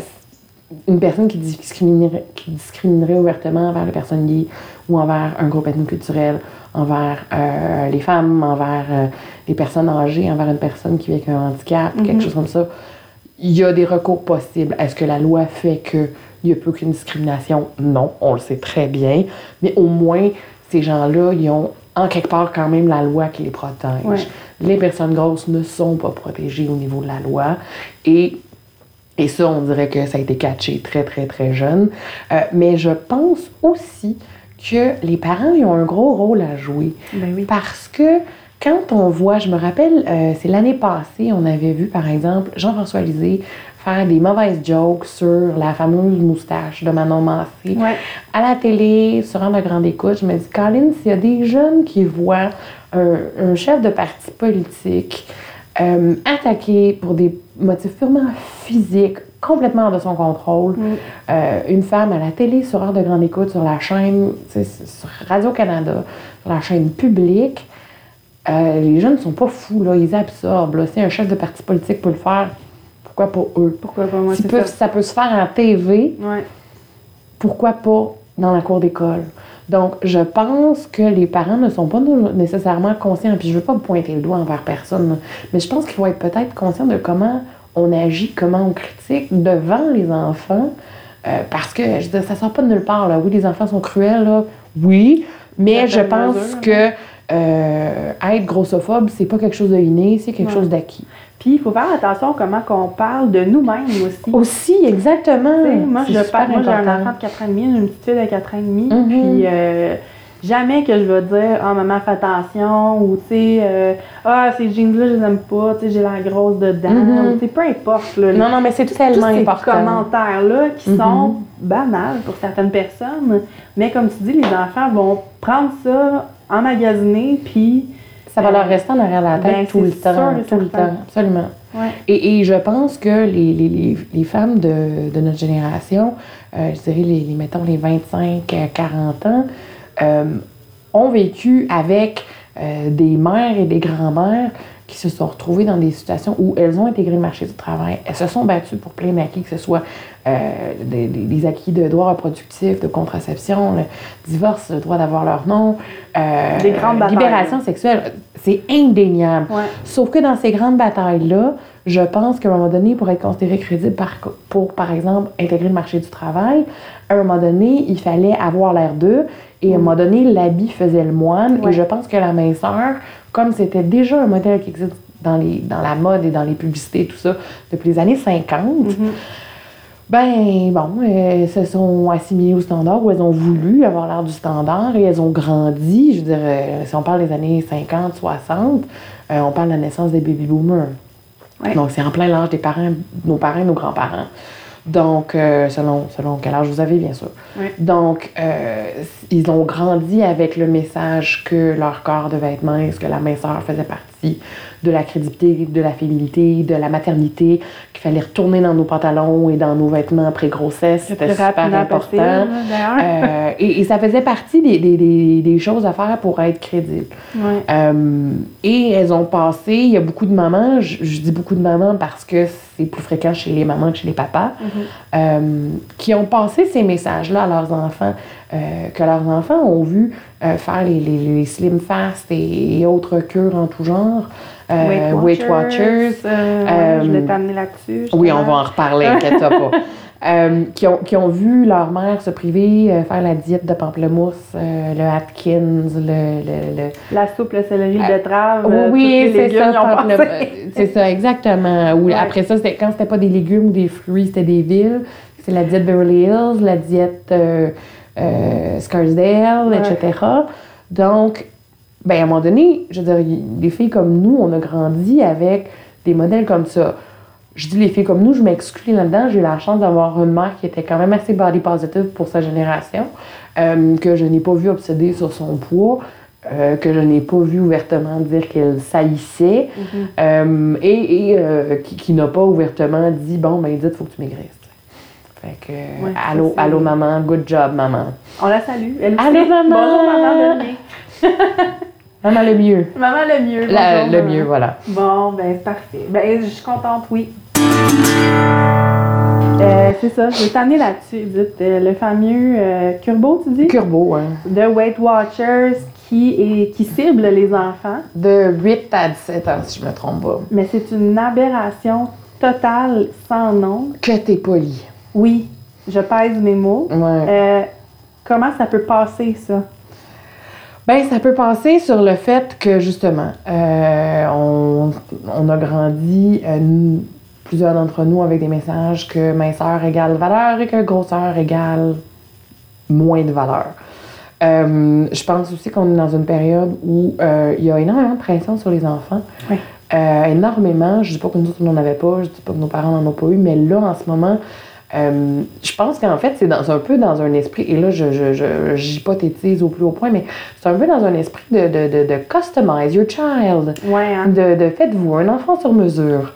une personne qui discriminerait, qui discriminerait ouvertement envers les personnes gays ou envers un groupe ethnoculturel, envers euh, les femmes, envers euh, les personnes âgées, envers une personne qui vit avec un handicap, quelque chose comme ça, il y a des recours possibles. Est-ce que la loi fait qu'il n'y a plus aucune discrimination? Non, on le sait très bien. Mais au moins, ces gens-là, ils ont en quelque part quand même la loi qui les protège. Ouais. Les personnes grosses ne sont pas protégées au niveau de la loi. Et et ça, on dirait que ça a été catché très, très, très jeune. Euh, mais je pense aussi que les parents, ils ont un gros rôle à jouer. Ben oui. Parce que quand on voit, je me rappelle, euh, c'est l'année passée, on avait vu, par exemple, Jean-François Lisée faire des mauvaises jokes sur la fameuse moustache de Manon Massé. Ouais. À la télé, sur un de grande écoute, je me dis, Colin, s'il y a des jeunes qui voient un, un chef de parti politique euh, attaqué pour des motifs purement physiques, complètement hors de son contrôle, Mm. euh, une femme à la télé, sur heure de grande écoute, sur la chaîne, sur Radio-Canada, sur la chaîne publique, euh, les jeunes ne sont pas fous, là, ils absorbent. là. Si un chef de parti politique peut le faire, pourquoi pas eux? Pourquoi pas moi, Si c'est peut- ça. ça peut se faire en TV, Ouais. pourquoi pas dans la cour d'école? Donc, je pense que les parents ne sont pas nécessairement conscients, puis je ne veux pas pointer le doigt envers personne, mais je pense qu'il faut être peut-être conscient de comment on agit, comment on critique devant les enfants, euh, parce que, je dire, ça sort pas de nulle part, là. Oui, les enfants sont cruels, là, oui, mais je pense que euh, être grossophobe, c'est pas quelque chose de inné, c'est quelque Ouais. chose d'acquis. Puis il faut faire attention à comment qu'on parle de nous-mêmes aussi. Aussi, exactement. Moi, je parle, moi j'ai un enfant de 4 ans et demi, une petite fille de 4 ans et demi, Mhm. puis euh, jamais que je vais dire « Ah, maman, fais attention » ou tu sais euh, Ah, ces jeans-là, je les aime pas, tu sais, j'ai la grosse dedans » tu sais, peu importe. Là, Non, non, mais c'est tous tellement ces important. commentaires-là qui Mhm. sont banals pour certaines personnes, mais comme tu dis, les enfants vont prendre ça, emmagasiner, puis... Ça va leur rester en arrière de la tête Ben, tout le temps. tout le temps, absolument. Ouais. Et, et je pense que les, les, les, les femmes de, de notre génération, euh, je dirais les, les, mettons les 25-40 ans, euh, ont vécu avec euh, des mères et des grands-mères qui se sont retrouvées dans des situations où elles ont intégré le marché du travail. Elles se sont battues pour plein d'acquis, que ce soit euh, des, des- acquis de droits reproductifs, de contraception, le divorce, le droit d'avoir leur nom, euh, Des grandes batailles. libération sexuelle. C'est indéniable. Ouais. Sauf que dans ces grandes batailles-là, je pense qu'à un moment donné, pour être considéré crédible par, pour, par exemple, intégrer le marché du travail, à un moment donné, il fallait avoir l'air d'eux. Et à un moment donné, l'habit faisait le moine. Ouais. Et je pense que la minceur, comme c'était déjà un modèle qui existe dans, les, dans la mode et dans les publicités tout ça depuis les années 50, Mhm. Ben bon, elles se sont assimilées au standard ou elles ont voulu avoir l'air du standard et elles ont grandi. Je veux dire, euh, si on parle des années 50, 60, euh, on parle de la naissance des baby boomers. Ouais. Donc c'est en plein l'âge des parents, nos parents et nos grands-parents. Donc, euh, selon, selon quel âge vous avez, bien sûr. Oui. Donc, euh, ils ont grandi avec le message que leur corps devait être mince, que la minceur faisait partie de la crédibilité, de la féminité, de la maternité, qu'il fallait retourner dans nos pantalons et dans nos vêtements après grossesse. C'était super important. là. Euh, et, et ça faisait partie des, des, des, des choses à faire pour être crédible. Ouais. Euh, et elles ont passé, il y a beaucoup de mamans, je, je dis beaucoup de mamans parce que c'est plus fréquent chez les mamans que chez les papas, euh, qui ont passé ces messages-là à leurs enfants, euh, que leurs enfants ont vu euh, faire les, les, les slim fast et, et autres cures en tout genre. Weight Watchers. euh, euh, je l'ai amené là-dessus. Oui, on va en reparler, inquiète-toi pas. Euh, qui, ont, qui ont vu leur mère se priver, euh, faire la diète de pamplemousse, euh, le Atkins, le- le- le, La soupe, le céleri, le betterave. oui, oui, tous les c'est légumes, ça. C'est ça, exactement. Ou Ouais. Après ça, quand c'était pas des légumes ou des fruits, c'était des villes. C'est la diète Beverly Hills, la diète Scarsdale, Ouais. etc. Donc, ben, à un moment donné, je veux dire, des filles comme nous, on a grandi avec des modèles comme ça. Je dis les filles comme nous, je m'exclus là-dedans. J'ai eu la chance d'avoir une mère qui était quand même assez body positive pour sa génération, euh, que je n'ai pas vu obsédée sur son poids, euh, que je n'ai pas vu ouvertement dire qu'elle saillissait, Mhm. euh, et, et, qui, qui n'a pas ouvertement dit Bon, ben, Edith, faut que tu maigrisses. Fait que, Ouais, allô, allô, maman, good job, maman. On la salue. Elle Allô, aussi. maman! Bonjour, maman. Maman, le mieux. Maman le mieux. La- le maman. mieux, voilà. Bon, ben c'est parfait. Ben je suis contente, oui. Euh, c'est ça, je vais t'amener là-dessus, Edith. Euh, le fameux euh, Curbo, tu dis? Curbo, hein. De Weight Watchers qui, est, qui cible les enfants. De 8 à 17 ans, si je me trompe pas. Mais c'est une aberration totale sans nom. Que t'es poli. Oui, je pèse mes mots. Ouais. Euh, comment ça peut passer, ça? Ben, ça peut passer sur le fait que, justement, on, on a grandi, plusieurs d'entre nous, avec des messages que minceur égale valeur et que grosseur égale moins de valeur. Euh, je pense aussi qu'on est dans une période où euh, il y a énormément de pression sur les enfants. Oui. Euh, énormément. Je dis pas que nous autres, on n'en avait pas, je dis pas que nos parents n'en ont pas eu, mais là, en ce moment, je pense qu'en fait, c'est dans, un peu dans un esprit, et là, je, je, je, j'hypothétise au plus haut point, mais c'est un peu dans un esprit de, de, de, de customize your child, Ouais, hein? de, de faites-vous un enfant sur mesure.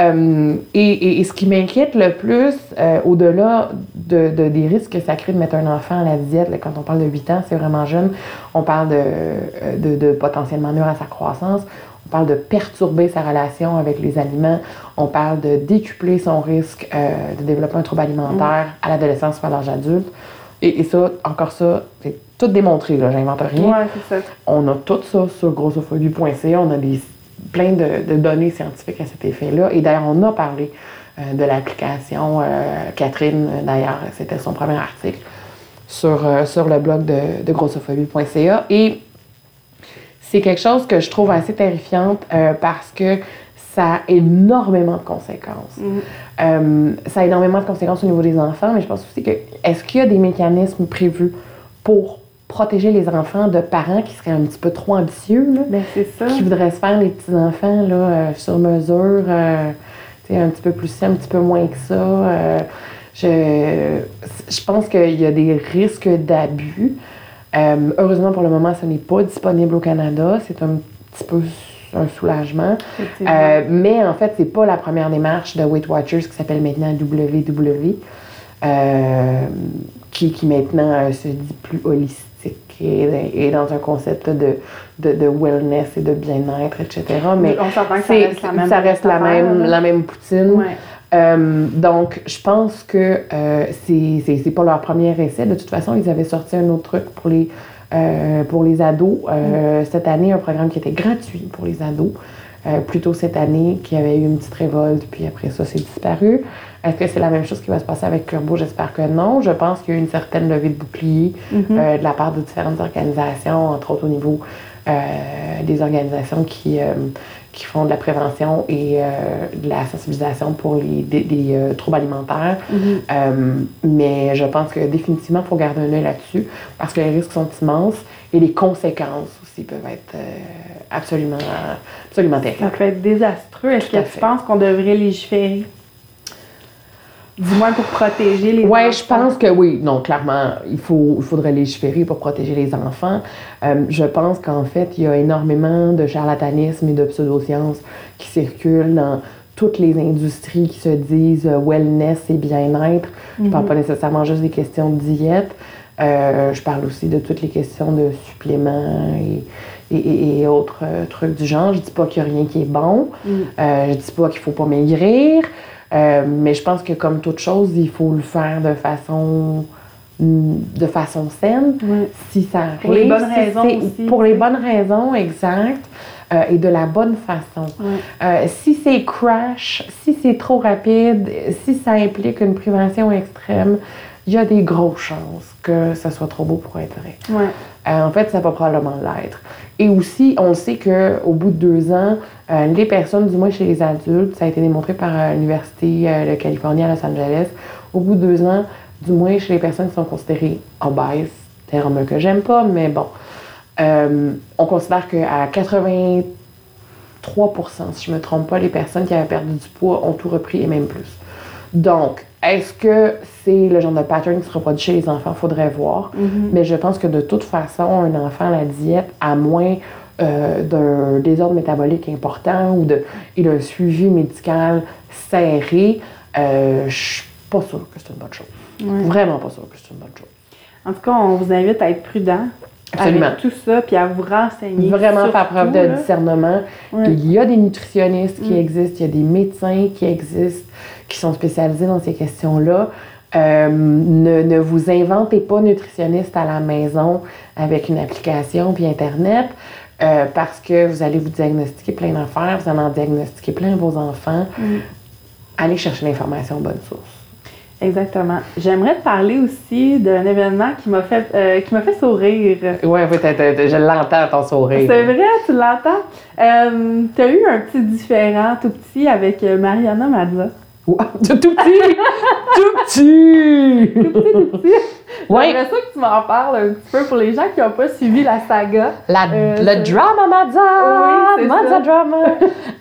Euh, et, et- et ce qui m'inquiète le plus, euh, au-delà de, de- des risques que ça crée de mettre un enfant à la diète, là, quand on parle de 8 ans, c'est vraiment jeune, on parle de, euh, de, de potentiellement nuire à sa croissance, on parle de perturber sa relation avec les aliments, on parle de décupler son risque euh, de développer un trouble alimentaire à l'adolescence ou à l'âge adulte. Et, et ça, encore ça, c'est tout démontré, là, j'invente rien. Ouais, c'est ça. On a tout ça sur grossophobie.ca. On a des, plein de, de données scientifiques à cet effet-là. Et d'ailleurs, on a parlé euh, de l'application. euh, Catherine, euh, d'ailleurs, c'était son premier article sur, euh, sur le blog de, de grossophobie.ca. Et c'est quelque chose que je trouve assez terrifiante parce que ça a énormément de conséquences. Mhm. Euh, ça a énormément de conséquences au niveau des enfants, mais je pense aussi que est-ce qu'il y a des mécanismes prévus pour protéger les enfants de parents qui seraient un petit peu trop ambitieux, là, Ben, c'est ça. qui voudraient se faire des petits-enfants là, euh, sur mesure, euh, tu sais, un petit peu plus ci, un petit peu moins que ça. euh, je, je pense qu'il y a des risques d'abus. Euh, heureusement, pour le moment, ce n'est pas disponible au Canada. C'est un petit peu un soulagement. Mais en fait, c'est pas la première démarche de Weight Watchers qui s'appelle maintenant WW, euh, qui, qui maintenant se dit plus holistique et, dans un concept de, de, de wellness et de bien-être, etc. Mais on s'entend que ça c'est- reste la même, ça reste la même, là. la même poutine. Ouais. Euh, donc, je pense que euh, c'est- pas leur premier essai. De toute façon, ils avaient sorti un autre truc pour les, euh, pour les ados. Euh, Cette année, un programme qui était gratuit pour les ados. Euh, plus tôt cette année, qui avait eu une petite révolte, puis après ça, c'est disparu. Est-ce que c'est la même chose qui va se passer avec Curbo? J'espère que non. Je pense qu'il y a eu une certaine levée de bouclier Mhm. euh, de la part de différentes organisations, entre autres au niveau euh, des organisations qui, euh, qui font de la prévention et de la sensibilisation pour les des, des, troubles alimentaires. Mhm. Mais je pense que définitivement, il faut garder un œil là-dessus parce que les risques sont immenses et les conséquences aussi peuvent être absolument, absolument Ça terribles. peut être désastreux. Est-ce que tu penses qu'on devrait légiférer? Du moins pour protéger les Ouais, enfants. je pense que oui. Non, clairement, il, faut, il faudrait légiférer pour protéger les enfants. Euh, je pense qu'en fait, il y a énormément de charlatanisme et de pseudosciences qui circulent dans toutes les industries qui se disent euh, wellness et bien-être. Je parle pas nécessairement juste des questions de diète. Euh, je parle aussi de toutes les questions de suppléments et, et- et- et autres euh, trucs du genre. Je dis pas qu'il y a rien qui est bon. Euh, je dis pas qu'il faut pas maigrir. Euh, mais je pense que comme toute chose, il faut le faire de façon de façon saine. Si ça arrive, Pour les bonnes si raisons aussi, Pour les bonnes raisons, exact. euh, et de la bonne façon. Euh, si c'est crash, si c'est trop rapide, si ça implique une prévention extrême, il y a des grosses chances que ça soit trop beau pour être vrai. Ouais. Euh, en fait, ça va probablement l'être. Et aussi, on sait qu'au bout de deux ans, euh, les personnes, du moins chez les adultes, ça a été démontré par euh, l'Université de Californie à Los Angeles, au bout de deux ans, du moins chez les personnes qui sont considérées obèses, terme que j'aime pas, mais bon, on considère qu'à 83% si je me trompe pas, les personnes qui avaient perdu du poids ont tout repris et même plus. Donc, est-ce que c'est le genre de pattern qui se reproduit chez les enfants? Faudrait voir. Mais je pense que de toute façon, un enfant, la diète, à moins euh, d'un désordre métabolique important ou d'un suivi médical serré, euh, je suis pas sûre que c'est une bonne chose. Vraiment pas sûre que c'est une bonne chose. En tout cas, on vous invite à être prudent Absolument. avec tout ça, puis à vous renseigner. Vraiment faire preuve de là. discernement. Il y a des nutritionnistes qui Mm. existent, il y a des médecins qui existent, qui sont spécialisés dans ces questions-là. Euh, ne, ne vous inventez pas nutritionniste à la maison avec une application puis Internet euh, parce que vous allez vous diagnostiquer plein d'affaires, vous allez en diagnostiquer plein vos enfants. Mm. Allez chercher l'information bonne source. Exactement. J'aimerais te parler aussi d'un événement qui m'a fait, euh, qui m'a fait sourire. Oui, t'as- t'as- t'as- je l'entends ton sourire. C'est vrai, tu l'entends? Tu as eu un petit différent tout petit avec Mariana Mazza. Wow, tout petit! tout petit! Oui. J'aimerais ça que tu m'en parles un petit peu pour les gens qui n'ont pas suivi la saga. La, Euh, le drama Mazza! Oui, Mazza ça. drama!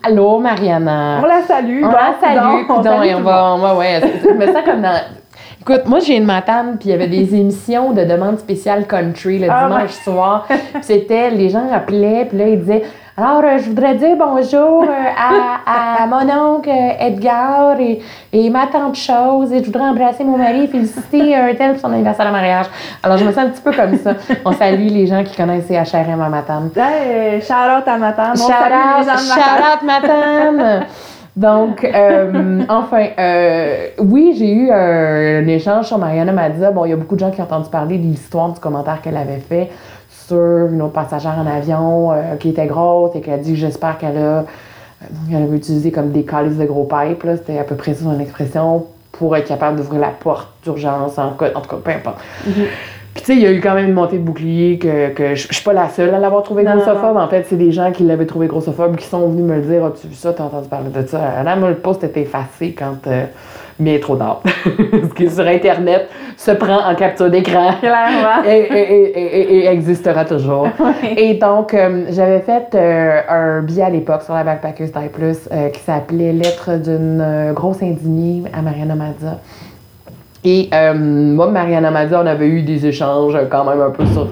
Allô, Mariana! On la salue. On bon, la salue, coudonc, on salue et on tout va, on va, ouais, me sens comme dans... Écoute, moi, j'ai une matane, puis il y avait des émissions de demande spéciale country le Ah, dimanche soir. Puis c'était, les gens appelaient, puis là, ils disaient « Alors, euh, je voudrais dire bonjour euh, à, à mon oncle euh, Edgar et, et ma tante Chose, et je voudrais embrasser mon mari et féliciter un tel pour son anniversaire de mariage. » Alors, je me sens un petit peu comme ça. On salue les gens qui connaissent CHRM à Matane. Hey, shout out à ma tante. On Shout salue les out, gens de shout Matane. out, Matane. Donc, euh, enfin, euh, oui, j'ai eu un, un échange sur Mariana Mazza. Bon, il y a beaucoup de gens qui ont entendu parler de l'histoire du commentaire qu'elle avait fait sur une autre passagère en avion euh, qui était grosse et qu'elle a dit J'espère qu'elle a. Elle avait utilisé comme des calices de gros pipes, là. C'était à peu près ça son expression pour être capable d'ouvrir la porte d'urgence, en, en tout cas, peu importe. Puis tu sais, il y a eu quand même une montée de bouclier que, que je suis pas la seule à l'avoir trouvé Non, grossophobe. non. En fait, c'est des gens qui l'avaient trouvé grossophobe qui sont venus me le dire. As-tu vu ça? T'as entendu parler de ça? Madame, le post était effacé quand. euh, mais trop tard. Ce qui est sur Internet se prend en capture d'écran. Clairement. Et, et- et- et- et existera toujours. Et donc, euh, j'avais fait euh, un billet à l'époque sur la Backpackers Die Plus euh, qui s'appelait Lettre d'une grosse indignée à Mariana Mazza. Et euh, moi, Mariana Mazza, on avait eu des échanges quand même un peu sur,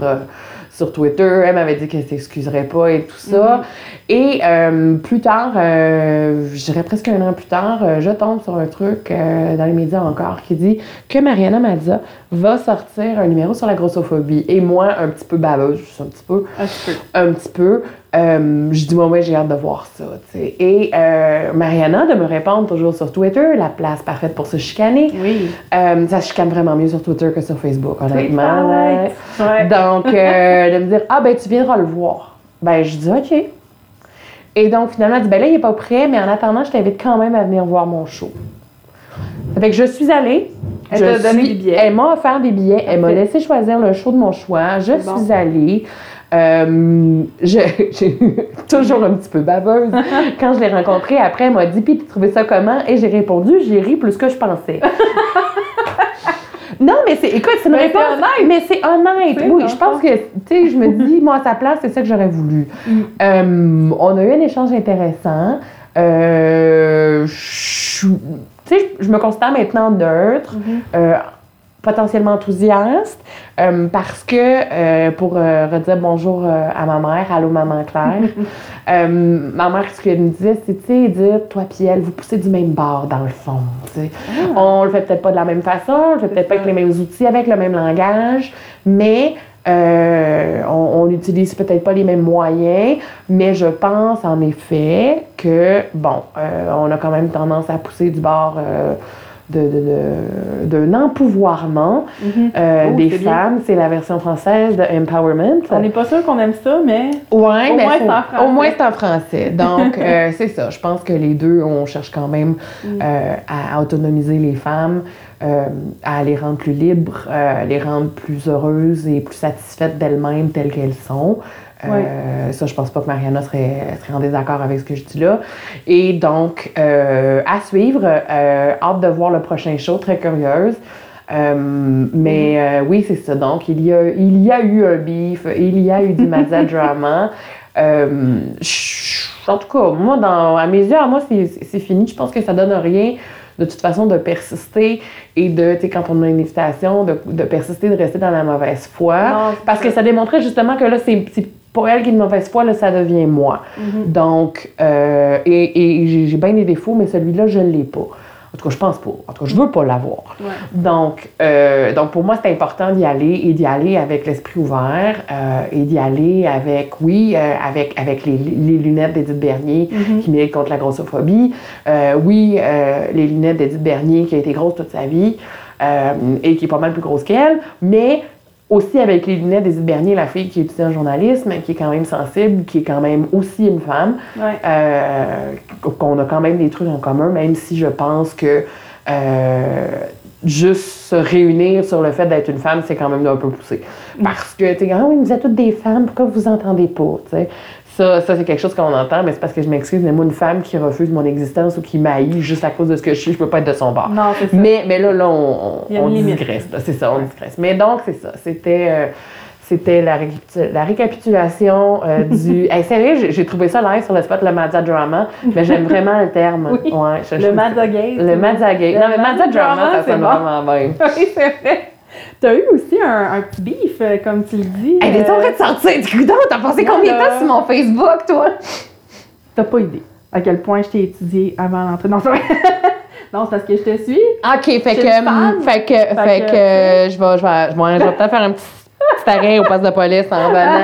sur Twitter. Elle m'avait dit qu'elle s'excuserait pas et tout ça. Et euh, plus tard, euh, je dirais presque un an plus tard, euh, je tombe sur un truc dans les médias encore qui dit que Mariana Mazza va sortir un numéro sur la grossophobie. Et moi, un petit peu baveuse, juste un petit peu, Un petit peu. un petit peu. Euh, je dis, moi, ouais, j'ai hâte de voir ça. Et euh, Mariana de me répondre toujours sur Twitter, la place parfaite pour se chicaner. Oui. Euh, ça se chicane vraiment mieux sur Twitter que sur Facebook, honnêtement. Ouais. Donc, euh, de me dire, ah, ben, tu viendras le voir. Ben, je dis, OK. Et donc, finalement, elle dit, ben là, il n'est pas prêt, mais en attendant, je t'invite quand même à venir voir mon show. Fait que je suis allée. Elle donné suis- des billets. Elle m'a offert des billets. Elle m'a laissé choisir le show de mon choix. Je bon. suis allée. Euh, je, j'ai toujours un petit peu baveuse. Quand je l'ai rencontrée, après, elle m'a dit Puis, tu trouvais ça comment? Et j'ai répondu J'ai ri plus que je pensais. non, mais c'est, écoute, c'est une Mais c'est réponse. honnête. Mais c'est honnête. Oui, je pense que, tu sais, je me dis, moi, à sa place, c'est ça que j'aurais voulu. Mm. Euh, on a eu un échange intéressant. Euh, je tu sais, je me considère maintenant neutre, euh, potentiellement enthousiaste, euh, parce que, euh, pour euh, redire bonjour à ma mère, allô maman Claire, ma mère, ce qu'elle me disait, c'est, tu sais, Edith, toi puis elle, vous poussez du même bord dans le fond, sais. On le fait peut-être pas de la même façon, on le fait peut-être pas avec les mêmes outils, avec le même langage, mais on, n'utilise peut-être pas les mêmes moyens, mais je pense en effet que, bon, on a quand même tendance à pousser du bord d'un empouvoirment euh, Oh, des femmes. C'est la version française de empowerment. On n'est pas sûr qu'on aime ça, mais Ouais, Au ben, moins, faut- c'est en français. Au moins, c'est en français. Donc, euh, c'est ça. Je pense que les deux, on cherche quand même Mm. euh, à autonomiser les femmes, à les rendre plus libres, à les rendre plus heureuses et plus satisfaites d'elles-mêmes telles qu'elles sont. Euh, Ça, je pense pas que Mariana serait, serait en désaccord avec ce que je dis là. Et donc, euh, à suivre, euh, hâte de voir le prochain show, très curieuse. Mais euh, oui, c'est ça. Donc, il y, a, il y a eu un beef, il y a eu du Mazda drama. En tout cas, moi, dans, à mes yeux, à moi, c'est c'est fini. Je pense que ça donne rien, de toute façon, de persister et de, tu sais, quand on a une invitation, de, de persister, de rester dans la mauvaise foi. Non, parce que ça démontrait justement que là, c'est pour elle qui est de mauvaise foi, là, ça devient moi. Mhm. Donc, euh, et, et j'ai- bien des défauts, mais celui-là, je ne l'ai pas. En tout cas, je pense pas. En tout cas, je veux pas l'avoir. Ouais. Donc, euh, donc, pour moi, c'est important d'y aller et d'y aller avec l'esprit ouvert euh, et d'y aller avec, oui, euh, avec, avec les, les lunettes d'Edith Bernier Mhm. qui milite contre la grossophobie. Oui, les lunettes d'Edith Bernier qui a été grosse toute sa vie et qui est pas mal plus grosse qu'elle, mais aussi avec les lunettes d'Edith Bernier, la fille qui étudie en journalisme, qui est quand même sensible, qui est quand même aussi une femme Ouais. euh, qu'on a quand même des trucs en commun, même si je pense que euh, juste se réunir sur le fait d'être une femme, c'est quand même un peu poussé. Parce que, tu sais, ah oui, vous êtes toutes des femmes, pourquoi vous entendez pas, tu sais? Ça, ça c'est quelque chose qu'on entend, mais c'est parce que je m'excuse, mais moi, une femme qui refuse mon existence ou qui m'haït juste à cause de ce que je suis, je peux pas être de son bord. Non, c'est ça. Mais, mais là, là, on, on, on digresse, là, c'est ça, on digresse. Mais donc, c'est ça, c'était... euh, c'était la, récapitu- la récapitulation euh, du. Hey, sérieux, j'ai- trouvé ça live sur le spot, le Mazda Drama, mais j'aime vraiment le terme. Oui. Ouais, je- je- Le Mazda Gate. Le Mazda Gate. Non, mais Mazda Drama, ça sonne bon. vraiment bien. Oui, c'est vrai. T'as eu aussi un, un petit beef, euh, comme tu le dis. Elle est en euh, train de sortir du coudon. T'as passé combien de temps sur mon Facebook, toi? T'as pas idée à quel point je t'ai étudié avant l'entrée. Non, c'est vrai. non, c'est parce que je te suis. OK, fait que, hum, fait que, fait que, que, je vais, je vais, je vais, je vais peut-être faire un petit, arrêt au poste de police en venant.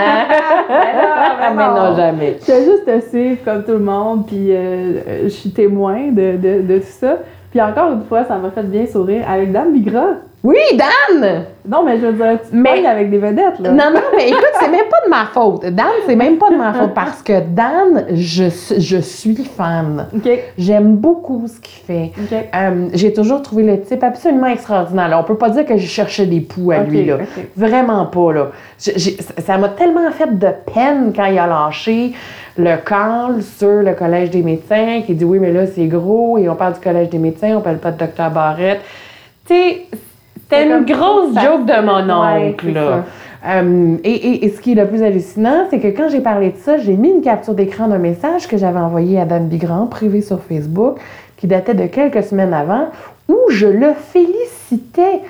ben mais non, jamais. Je juste te suivre comme tout le monde, puis euh, je suis témoin de, de, de tout ça. Puis encore une fois, ça m'a fait bien sourire avec Dan Bigra. Oui, Dan! Non, mais je veux dire, tu Mais- avec des vedettes, là. Non, non, mais écoute, c'est même pas de ma faute. Dan, c'est même pas de ma faute parce que Dan, je, je suis fan. OK. J'aime beaucoup ce qu'il fait. OK. Euh, j'ai toujours trouvé le type absolument extraordinaire. là. On peut pas dire que je cherchais des poux à lui. Là. Vraiment pas. Là. Ça m'a tellement fait de peine quand il a lâché le call sur le Collège des médecins, qui dit oui, mais là, c'est gros, et on parle du Collège des médecins, on parle pas de Dr. Barrette. Tu sais, c'était C'est une grosse joke de mon oncle. là. Euh, et, et- et ce qui est le plus hallucinant, c'est que quand j'ai parlé de ça, j'ai mis une capture d'écran d'un message que j'avais envoyé à Dan Bigrand, privé sur Facebook, qui datait de quelques semaines avant, où je le félicitais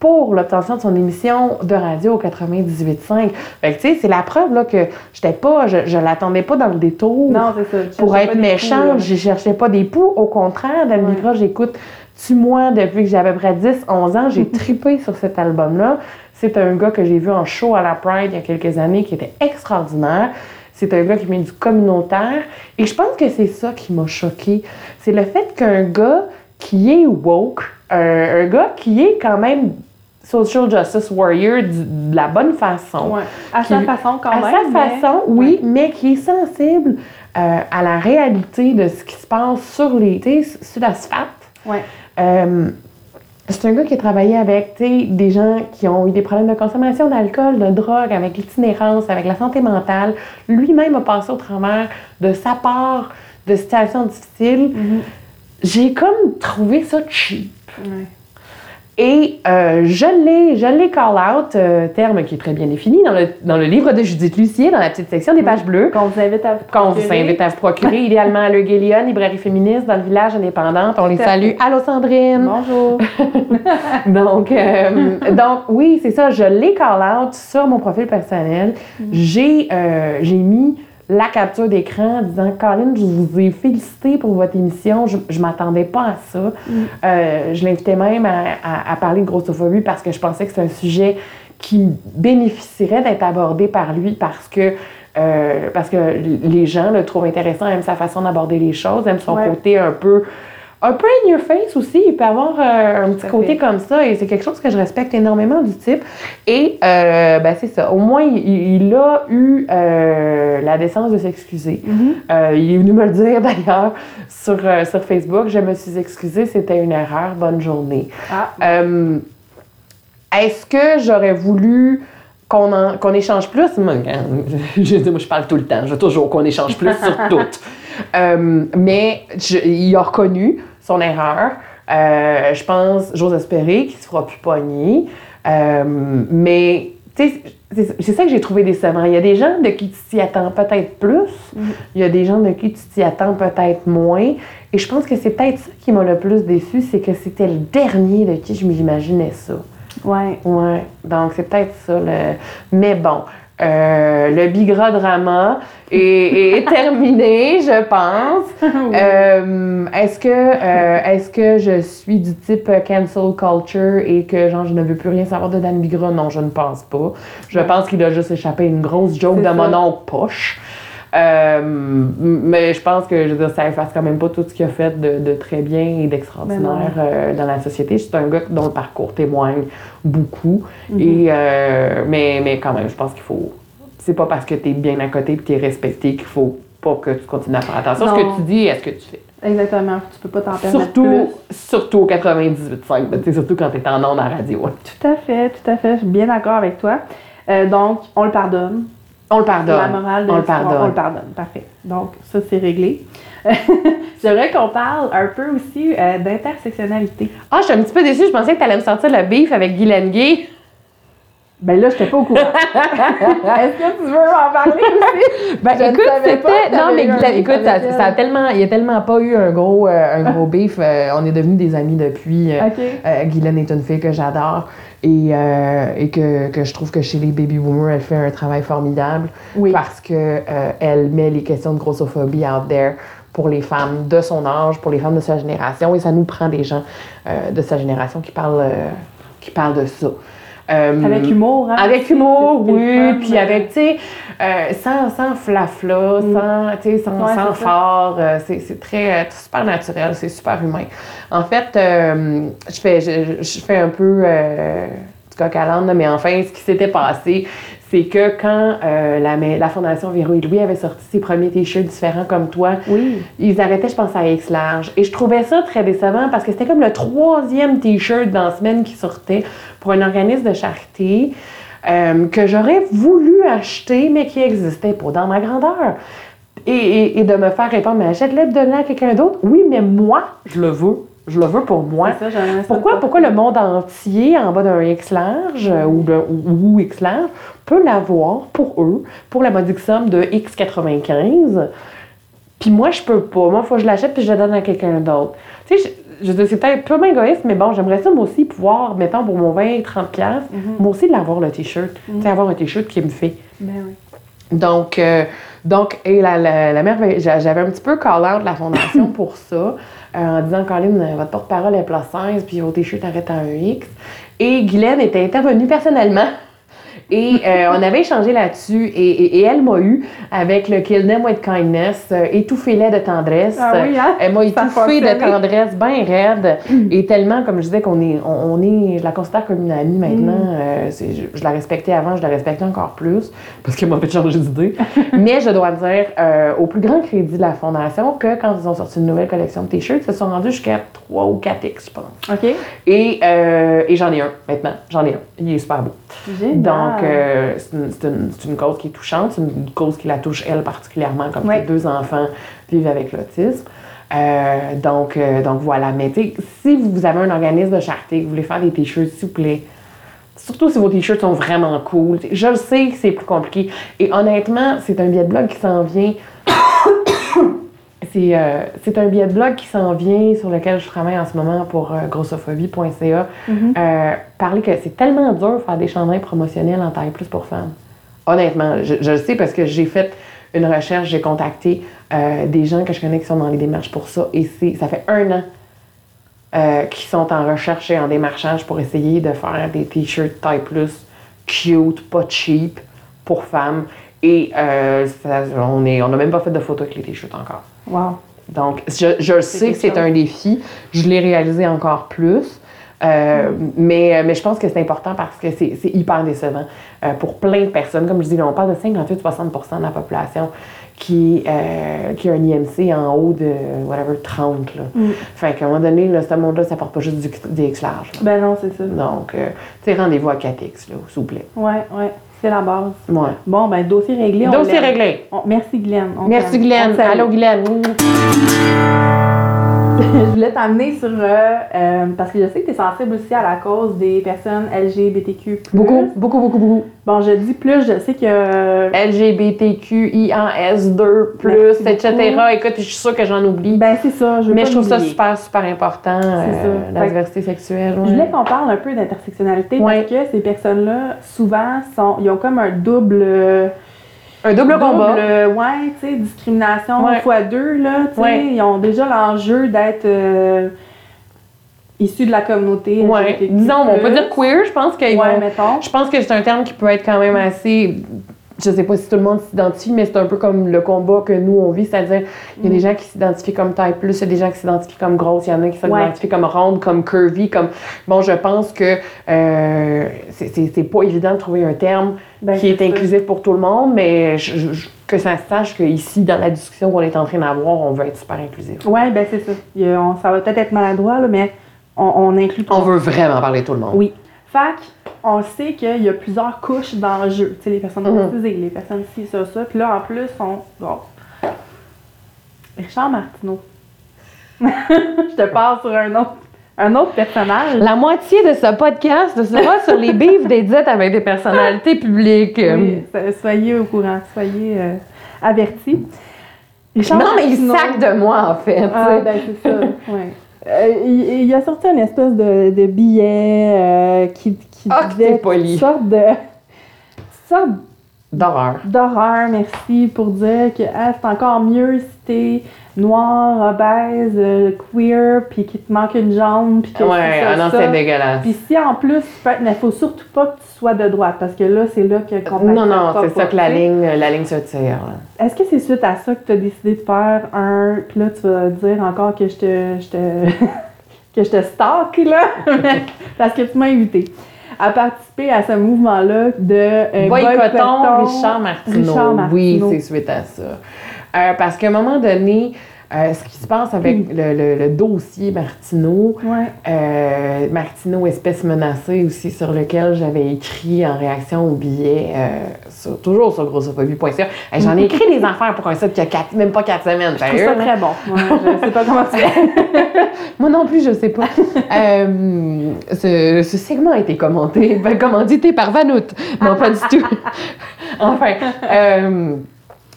pour l'obtention de son émission de radio au 98.5. Fait que, tu sais, c'est la preuve là, que j'étais pas, je, je l'attendais pas dans le détour Non, c'est ça. Pour être méchante, je cherchais pas des poux. Au contraire, Dan Ouais. J'écoute Tu moi depuis que j'ai à peu près 10, 11 ans. J'ai tripé sur cet album-là. C'est un gars que j'ai vu en show à la Pride il y a quelques années qui était extraordinaire. C'est un gars qui met du communautaire. Et je pense que c'est ça qui m'a choqué. C'est le fait qu'un gars qui est woke, un, un gars qui est quand même social justice warrior du- de la bonne façon, Ouais. À sa façon, quand à même. sa mais- façon, oui, mais qui est sensible euh, à la réalité de ce qui se passe sur les, sur l'asphalte. Ouais. Euh, c'est un gars qui a travaillé avec des gens qui ont eu des problèmes de consommation d'alcool, de drogue, avec l'itinérance, avec la santé mentale. Lui-même a passé au travers de sa part de situations difficiles. Mhm. J'ai comme trouvé ça cheap. Ouais. Et euh, je l'ai, je l'ai call out, euh, terme qui est très bien défini dans le, dans le livre de Judith Lucier, dans la petite section des pages bleues. Qu'on vous invite à vous Qu'on vous invite à vous procurer, idéalement à Le Guélion, librairie féministe, dans le village indépendante. On les salue. Allô Sandrine! Bonjour. Donc, euh, donc oui, c'est ça. Je l'ai call out sur mon profil personnel. J'ai euh, j'ai mis la capture d'écran en disant Colin, je vous ai félicité pour votre émission. Je, m'attendais pas à ça. Euh, je l'invitais même à, à- à parler de grossophobie parce que je pensais que c'est un sujet qui bénéficierait d'être abordé par lui parce que. euh, parce que les gens le trouvent intéressant, aiment sa façon d'aborder les choses, aiment son Ouais. côté un peu un peu in your face aussi. Il peut avoir euh, un petit côté fait. comme ça et c'est quelque chose que je respecte énormément du type. Et euh, ben, c'est ça. Au moins, il, il a eu euh, la décence de s'excuser. Euh, il est venu me le dire d'ailleurs sur, sur Facebook. Je me suis excusée, c'était une erreur. Bonne journée. Ah, Est-ce que j'aurais voulu qu'on en- qu'on échange plus? Moi, je, moi, je parle tout le temps. Je veux toujours qu'on échange plus sur tout. Euh, mais je- il a reconnu son erreur. Euh, je pense, j'ose espérer qu'il ne se fera plus pogner. Euh, mais, tu sais, c'est- ça que j'ai trouvé décevant. Il y a des gens de qui tu t'y attends peut-être plus. Il y a des gens de qui tu t'y attends peut-être moins. Et je pense que c'est peut-être ça qui m'a le plus déçu, c'est que c'était le dernier de qui je m'imaginais ça. ouais. Ouais, donc c'est peut-être ça. Le... Mais bon, euh, le bigra drama est, est terminé, je pense. Euh, est-ce que euh, est-ce que je suis du type cancel culture et que genre je ne veux plus rien savoir de Dan Bigra? Non, je ne pense pas. Je pense qu'il a juste échappé une grosse joke de mon oncle poche. Euh, mais je pense que je veux dire, ça efface quand même pas tout ce qu'il a fait de, de très bien et d'extraordinaire non. euh, dans la société. C'est un gars dont le parcours témoigne beaucoup. Mhm. et, euh, mais, mais quand même, je pense qu'il faut. C'est pas parce que tu es bien à côté et que tu es respecté qu'il faut pas que tu continues à faire attention à ce que tu dis et à ce que tu fais? Exactement. Tu peux pas t'en permettre Surtout, plus. surtout au 98.5, ben, surtout quand tu es en ondes à radio. Tout à fait, tout à fait. Je suis bien d'accord avec toi. Euh, donc, on le pardonne. On le pardonne. La morale de on le pardonne. On le pardonne. Parfait. Donc, ça, c'est réglé. J'aimerais qu'on parle un peu aussi euh, d'intersectionnalité. Ah, je suis un petit peu déçue. Je pensais que tu allais me sortir le beef avec Guy Lenguet. Ben là, je pas au courant. Est-ce que tu veux m'en parler aussi? Ben, Je écoute, c'était. Non, mais beef écoute, ça, a elle. tellement. Il n'y a tellement pas eu un gros, euh, un gros beef. Euh, on est devenus des amis depuis. OK. euh, Guylaine est une fille que j'adore et, euh, et que, que je trouve que chez les baby boomers, elle fait un travail formidable Oui. parce que euh, elle met les questions de grossophobie out there pour les femmes de son âge, pour les femmes de sa génération et ça nous prend des gens euh, de sa génération qui parlent, qui parlent de ça. Avec humour, hein? avec humour, oui, puis avec, tu sais, euh, sans, sans flafla, Mm. sans, sans, Ouais, sans fort, euh, c'est c'est très, euh, super naturel, c'est super humain. En fait, euh, je, fais, je, je fais un peu euh, du coq à l'âne, mais enfin, ce qui s'était passé, c'est que quand euh, la, la Fondation Véro et Louis avait sorti ses premiers t-shirts différents comme toi, Oui. ils arrêtaient, je pense, à X large. Et je trouvais ça très décevant parce que c'était comme le troisième T-shirt dans la semaine qui sortait pour un organisme de charité euh, que j'aurais voulu acheter, mais qui n'existait pas dans ma grandeur. Et, et- et de me faire répondre, mais achète-le de là à quelqu'un d'autre. Oui, mais moi, je le veux. Je le veux pour moi. Ça, ça Pourquoi, le pourquoi le monde entier, en bas d'un X large euh, ou, de, ou, ou X large, peut l'avoir pour eux, pour la modique somme de X95, puis moi, je peux pas. Moi, il faut que je l'achète puis je le donne à quelqu'un d'autre. Tu sais, je, dire, c'est peut-être purement égoïste, mais bon, j'aimerais ça, moi aussi, pouvoir, mettons, pour mon 20, 30 pièces moi aussi, l'avoir, le T-shirt. Tu sais, avoir un T-shirt qui me fait. Ben oui. Donc, euh, donc et la, la, la merveille, j'a- j'avais un petit peu call out la fondation pour ça, euh, en disant, Colin, euh, votre porte-parole est plus 16, puis vos t-shirts arrêtent à un X. Et Guylaine était intervenue personnellement. Et euh, on avait échangé là-dessus et, et- et elle m'a eu avec le Kill Them with Kindness, euh, étouffez-les de tendresse. Ah oui, hein? Elle m'a étouffée de tendresse bien raide et tellement, comme je disais, qu'on est, on, on est, je la considère comme une amie maintenant. Mm. Euh, je la respectais avant, je la respecte encore plus parce qu'elle m'a fait changer d'idée. Mais je dois dire, euh, au plus grand crédit de la fondation, que quand ils ont sorti une nouvelle collection de t-shirts, ils se sont rendus jusqu'à 3 ou 4X, je pense. OK. Et, euh, et j'en ai un maintenant. J'en ai un. Il est super beau. Génial. Donc, euh, c'est une, cause qui est touchante. C'est une cause qui la touche, elle, particulièrement, comme Ouais. deux enfants vivent avec l'autisme. Euh, donc, euh, donc voilà. Mais si vous avez un organisme de charité, que vous voulez faire des t-shirts, s'il vous plaît, surtout si vos t-shirts sont vraiment cool. Je le sais que c'est plus compliqué. Et honnêtement, c'est un billet de blog qui s'en vient. C'est, euh, c'est un billet de blog qui s'en vient sur lequel je travaille en ce moment pour euh, grossophobie.ca. Euh, parler que c'est tellement dur de faire des chandails promotionnels en taille plus pour femmes. Honnêtement, je, je le sais parce que j'ai fait une recherche, j'ai contacté euh, des gens que je connais qui sont dans les démarches pour ça et ça fait un an qui sont en recherche et en démarchage pour essayer de faire des t-shirts taille plus, cute, pas cheap, pour femmes. Et ça- on n'a même pas fait de photos avec les t-shirts encore. Wow. Donc, je, je sais que c'est un défi. Je l'ai réalisé encore plus. Euh, mais, mais je pense que c'est important parce que c'est c'est hyper décevant euh, pour plein de personnes. Comme je dis, là, on parle de 58-60% de la population qui, euh, qui a un IMC en haut de whatever 30. Là. Fait qu'à un moment donné, là, ce monde-là, ça porte pas juste du, des X. Ben non, c'est ça. Donc, euh, tu sais, rendez-vous à 4X, là, s'il vous plaît. Ouais, ouais. C'est la base. Ouais. Bon, ben, dossier réglé. Dossier réglé. On- merci, Glenn. On Merci, Glenn. Allô, Glenn. je voulais t'amener sur. euh, euh, parce que je sais que tu es sensible aussi à la cause des personnes LGBTQ. Beaucoup, beaucoup, beaucoup, beaucoup. Bon, je dis plus, je sais que. LGBTQIAS2+, Merci etc. Écoute, je suis sûre que j'en oublie. Ben, c'est ça. Je veux mais pas je trouve ça super, super important, euh, ça. la Fait- diversité sexuelle. Je voulais qu'on parle un peu d'intersectionnalité Ouais. parce que ces personnes-là, souvent, sont, ils ont comme un double. Un double, combat. euh, ouais, tu sais, discrimination Ouais. fois deux, là. Tu sais, Ouais. ils ont déjà l'enjeu d'être euh, issus de la communauté. Ouais. Disons, on peut dire queer, je pense qu'ils Ouais, mettons. Je pense que c'est un terme qui peut être quand même assez. Je sais pas si tout le monde s'identifie, mais c'est un peu comme le combat que nous on vit, c'est-à-dire il y a des gens qui s'identifient comme taille plus, il y a des gens qui s'identifient comme grosse, il y en a qui s'identifient comme ronde, comme curvy, comme bon, je pense que euh, c'est- pas évident de trouver un terme Ben, qui est inclusif pour tout le monde, mais je- je- je- que ça se sache qu'ici, dans la discussion qu'on est en train d'avoir, on veut être super inclusif. Ouais, ben c'est ça. A- on- ça va peut-être être maladroit, là, mais on, on inclut tout On le monde. veut vraiment parler de tout le monde. Oui. Fac, on sait qu'il y a plusieurs couches d'enjeux. Tu sais, les personnes Mhm. racisées, les personnes ci, ça, ça. Puis là, en plus, on. Bon. Richard Martineau. Je te parle sur un autre, un autre personnage. La moitié de ce podcast sera sur les bifs d'Edith avec des personnalités publiques. Oui, soyez au courant, soyez euh, avertis. Richard Non, mais il sac de moi, en fait. Ah, ben c'est ça, ouais. Euh, il, il a sorti une espèce de, de billet euh, qui, qui que disait une sorte de sorte D'horreur. d'horreur, merci, pour dire que ah, c'est encore mieux si t'es noir, obèse, euh, queer, puis qu'il te manque une jambe, puis que Ouais, c'est ça, ah non, c'est dégueulasse. Puis si en plus, tu peux être- mais faut surtout pas que tu sois de droite, parce que là, c'est là que contact Non, non, c'est ça que la ligne, la ligne se tire. là. Est-ce que c'est suite à ça que tu as décidé de faire un. Puis là, tu vas dire encore que je te. Je te que je te stalk, là? parce que tu m'as invité à participer à ce mouvement-là de. euh, Boycottons Richard Martineau. Richard Oui, c'est suite à ça. Euh, parce qu'à un moment donné, euh, ce qui se passe avec le, le- le dossier Martineau, Ouais. euh, Martineau, espèce menacée aussi, sur lequel j'avais écrit en réaction au billet, euh, sur- toujours sur grossophobie.ca. J'en ai écrit des affaires pour un site qui a quatre- même pas quatre semaines. Je trouve ça très bon. Ouais, je sais pas comment tu fais. Moi non plus, je sais pas. Euh, ce, ce segment a été commenté, ben, commandité par Vanout. Non, pas du tout. enfin,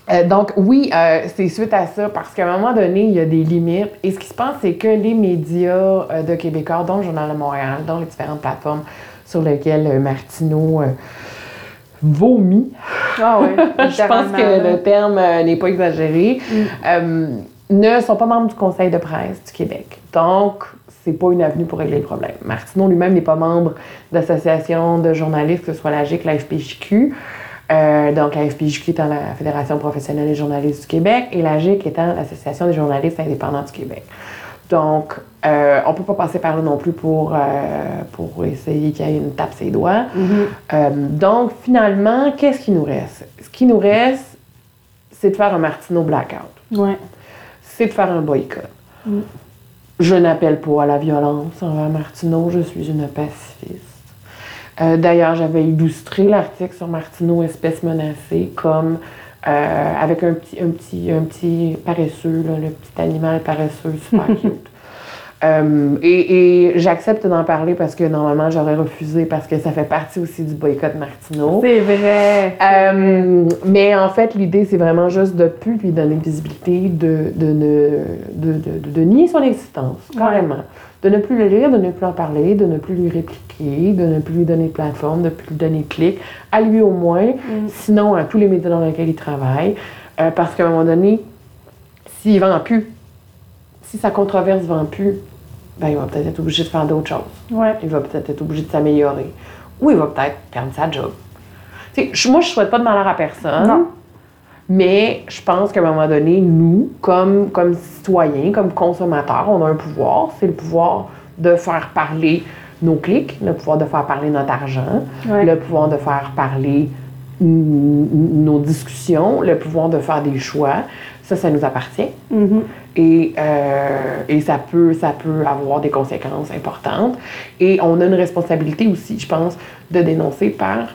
euh, donc oui, euh, c'est suite à ça, parce qu'à un moment donné, il y a des limites. Et ce qui se passe, c'est que les médias euh, de Québécois, dont le Journal de Montréal, dont les différentes plateformes sur lesquelles Martineau vomit, Ah je pense que le terme n'est pas exagéré, euh, ne sont pas membres du Conseil de presse du Québec. Donc, c'est pas une avenue pour régler le problème. Martineau lui-même n'est pas membre d'associations de journalistes, que ce soit la GIC, la FPJQ. Euh, donc, la FPJQ étant la Fédération professionnelle des journalistes du Québec et la GIC étant l'Association des journalistes indépendants du Québec. Donc, euh, on peut pas passer par là non plus pour, euh, pour essayer qu'il y ait une tape ses doigts. Euh, donc, finalement, qu'est-ce qui nous reste? Ce qui nous reste, c'est de faire un Martineau blackout. Ouais. C'est de faire un boycott. Mm. Je n'appelle pas à la violence envers Martineau, je suis une pacifiste. Euh, D'ailleurs, j'avais illustré l'article sur Martineau, espèce menacée, comme euh, avec un petit, un, petit, un petit paresseux, là, le petit animal paresseux, super cute. Euh, et et j'accepte d'en parler parce que normalement j'aurais refusé parce que ça fait partie aussi du boycott Martineau. C'est vrai. Euh, mais en fait, l'idée, c'est vraiment juste de plus lui donner visibilité, de, de, ne, de, de, de nier son existence, carrément. De ne plus le lire, de ne plus en parler, de ne plus lui répliquer, de ne plus lui donner de plateforme, de ne plus lui donner de clic, à lui au moins, Mm. sinon à tous les médias dans lesquels il travaille. Euh, parce qu'à un moment donné, s'il vend plus, si sa controverse vend plus, ben, il va peut-être être obligé de faire d'autres choses Ouais. il va peut-être être obligé de s'améliorer. Ou il va peut-être perdre sa job. Moi, je souhaite pas de malheur à personne. Non. Mais je pense qu'à un moment donné, nous, comme, comme citoyens, comme consommateurs, on a un pouvoir. C'est le pouvoir de faire parler nos clics, le pouvoir de faire parler notre argent, Ouais. le pouvoir de faire parler nos discussions, le pouvoir de faire des choix. Ça, ça nous appartient. Mhm. Et, euh, et ça, peut, ça peut avoir des conséquences importantes. Et on a une responsabilité aussi, je pense, de dénoncer par,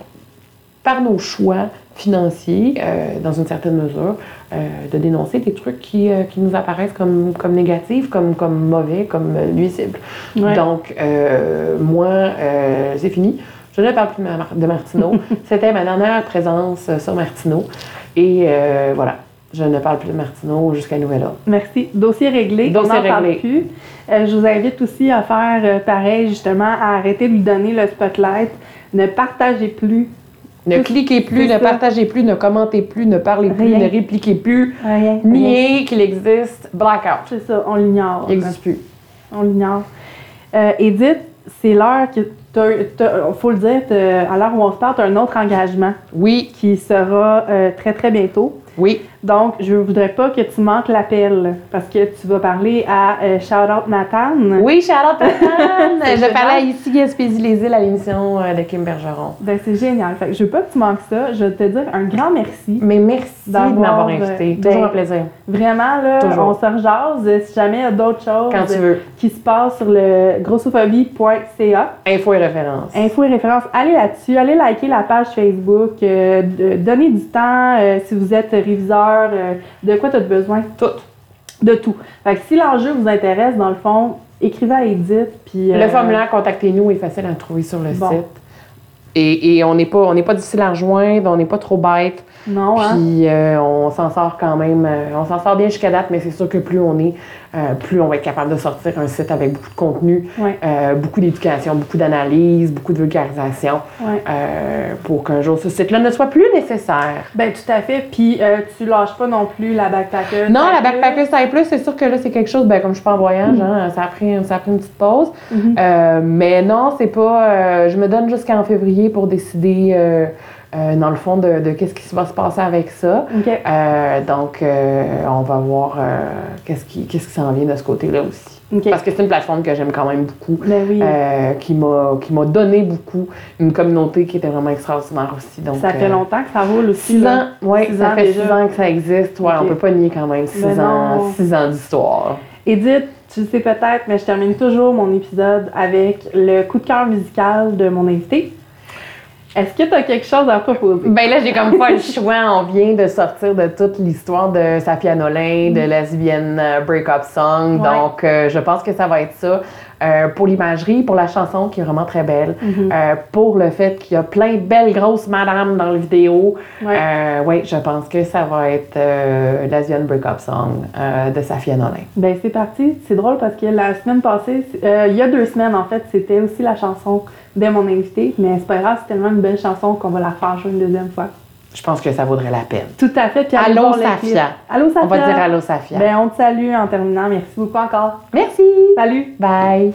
par nos choix financiers, euh, dans une certaine mesure, euh, de dénoncer des trucs qui, euh, qui nous apparaissent comme, comme négatifs, comme, comme mauvais, comme nuisibles. Ouais. Donc, moi, c'est fini. Je ne parle plus de, Mar- de Martineau. C'était ma dernière présence sur Martineau. Et voilà, je ne parle plus de Martineau jusqu'à nouvel ordre. Merci. Dossier réglé. Dossier on parle réglé. plus. Euh, je vous invite aussi à faire euh, pareil, justement, à arrêter de lui donner le spotlight. Ne partagez plus Ne cliquez plus, ne ça. partagez plus, ne commentez plus, ne parlez plus, Rien. ne répliquez plus. rien. Niez qu'il existe. Blackout. C'est ça, on l'ignore. Il n'existe plus. On l'ignore. Euh, Edith, c'est l'heure que il faut le dire, à l'heure où on se parle, tu as un autre engagement Oui, qui sera euh, très très bientôt. oui. Donc, je ne voudrais pas que tu manques l'appel parce que tu vas parler à euh, Shout Out Nathan. Oui, Charlotte. C'est Je parlais ici Gaspésie les îles à l'émission euh, de Kim Bergeron. Ben, c'est génial. Fait que je veux pas que tu manques ça. Je vais te dire un grand merci. Mais merci de m'avoir invité. euh, Toujours ben, un plaisir. Vraiment, là, Toujours. on se rejase. Si jamais il y a d'autres choses Quand tu veux. qui se passent sur le grossophobie.ca, Info et référence. info et référence, allez là-dessus, allez liker la page Facebook, euh, donnez du temps euh, si vous êtes réviseur, euh, de quoi tu as besoin, Tout. de tout. Fait que si l'enjeu vous intéresse, dans le fond, écrivez à Edith, puis... euh, Le formulaire Contactez-nous est facile à trouver sur le Bon. site. Et, et on n'est pas, on pas difficile à rejoindre, on n'est pas trop bête. Non, hein? Puis euh, on s'en sort quand même, on s'en sort bien jusqu'à date, mais c'est sûr que plus on est, euh, plus on va être capable de sortir un site avec beaucoup de contenu, Ouais. euh, beaucoup d'éducation, beaucoup d'analyse, beaucoup de vulgarisation, Ouais. euh, pour qu'un jour ce site-là ne soit plus nécessaire. Ben tout à fait. Puis tu lâches pas non plus la backpacker. Non, la Backpacker Style Plus, c'est sûr que là, c'est quelque chose, ben, comme je suis pas en voyage, hein, ça, a pris, ça a pris une petite pause. Mhm. Mais non, c'est pas. je me donne jusqu'en février pour décider, euh, dans le fond, de, de qu'est-ce qui va se passer avec ça. Euh, donc, euh, on va voir qu'est-ce qui, s'en vient de ce côté-là aussi. Parce que c'est une plateforme que j'aime quand même beaucoup, Ben oui. qui m'a donné beaucoup, une communauté qui était vraiment extraordinaire aussi. Donc, ça fait longtemps que ça roule aussi. Six là. ans, oui, ça ans fait déjà. six ans que ça existe. Ouais, on peut pas nier quand même six Ben ans, non. six ans d'histoire. Edith, tu le sais peut-être, mais je termine toujours mon épisode avec le coup de cœur musical de mon invité. Est-ce que tu as quelque chose à proposer? Ben là, j'ai comme pas le choix. On vient de sortir de toute l'histoire de Safia Nolin, de lesbienne euh, break-up song. Ouais. Donc, euh, je pense que ça va être ça. Euh, pour l'imagerie, pour la chanson qui est vraiment très belle, Mhm. euh, pour le fait qu'il y a plein de belles grosses madames dans la vidéo. Ouais. Euh, je pense que ça va être lesbienne break-up song de Safia Nolin. Ben c'est parti. C'est drôle parce que la semaine passée, il y a deux semaines en fait, c'était aussi la chanson de mon invité. Mais c'est pas grave, c'est tellement une belle chanson qu'on va la refaire jouer une deuxième fois. Je pense que ça vaudrait la peine. Tout à fait. Puis Allô, Safia. Allô Safia. On va dire allô, Safia. Ben on te salue en terminant. Merci beaucoup encore. Merci. Salut. Bye.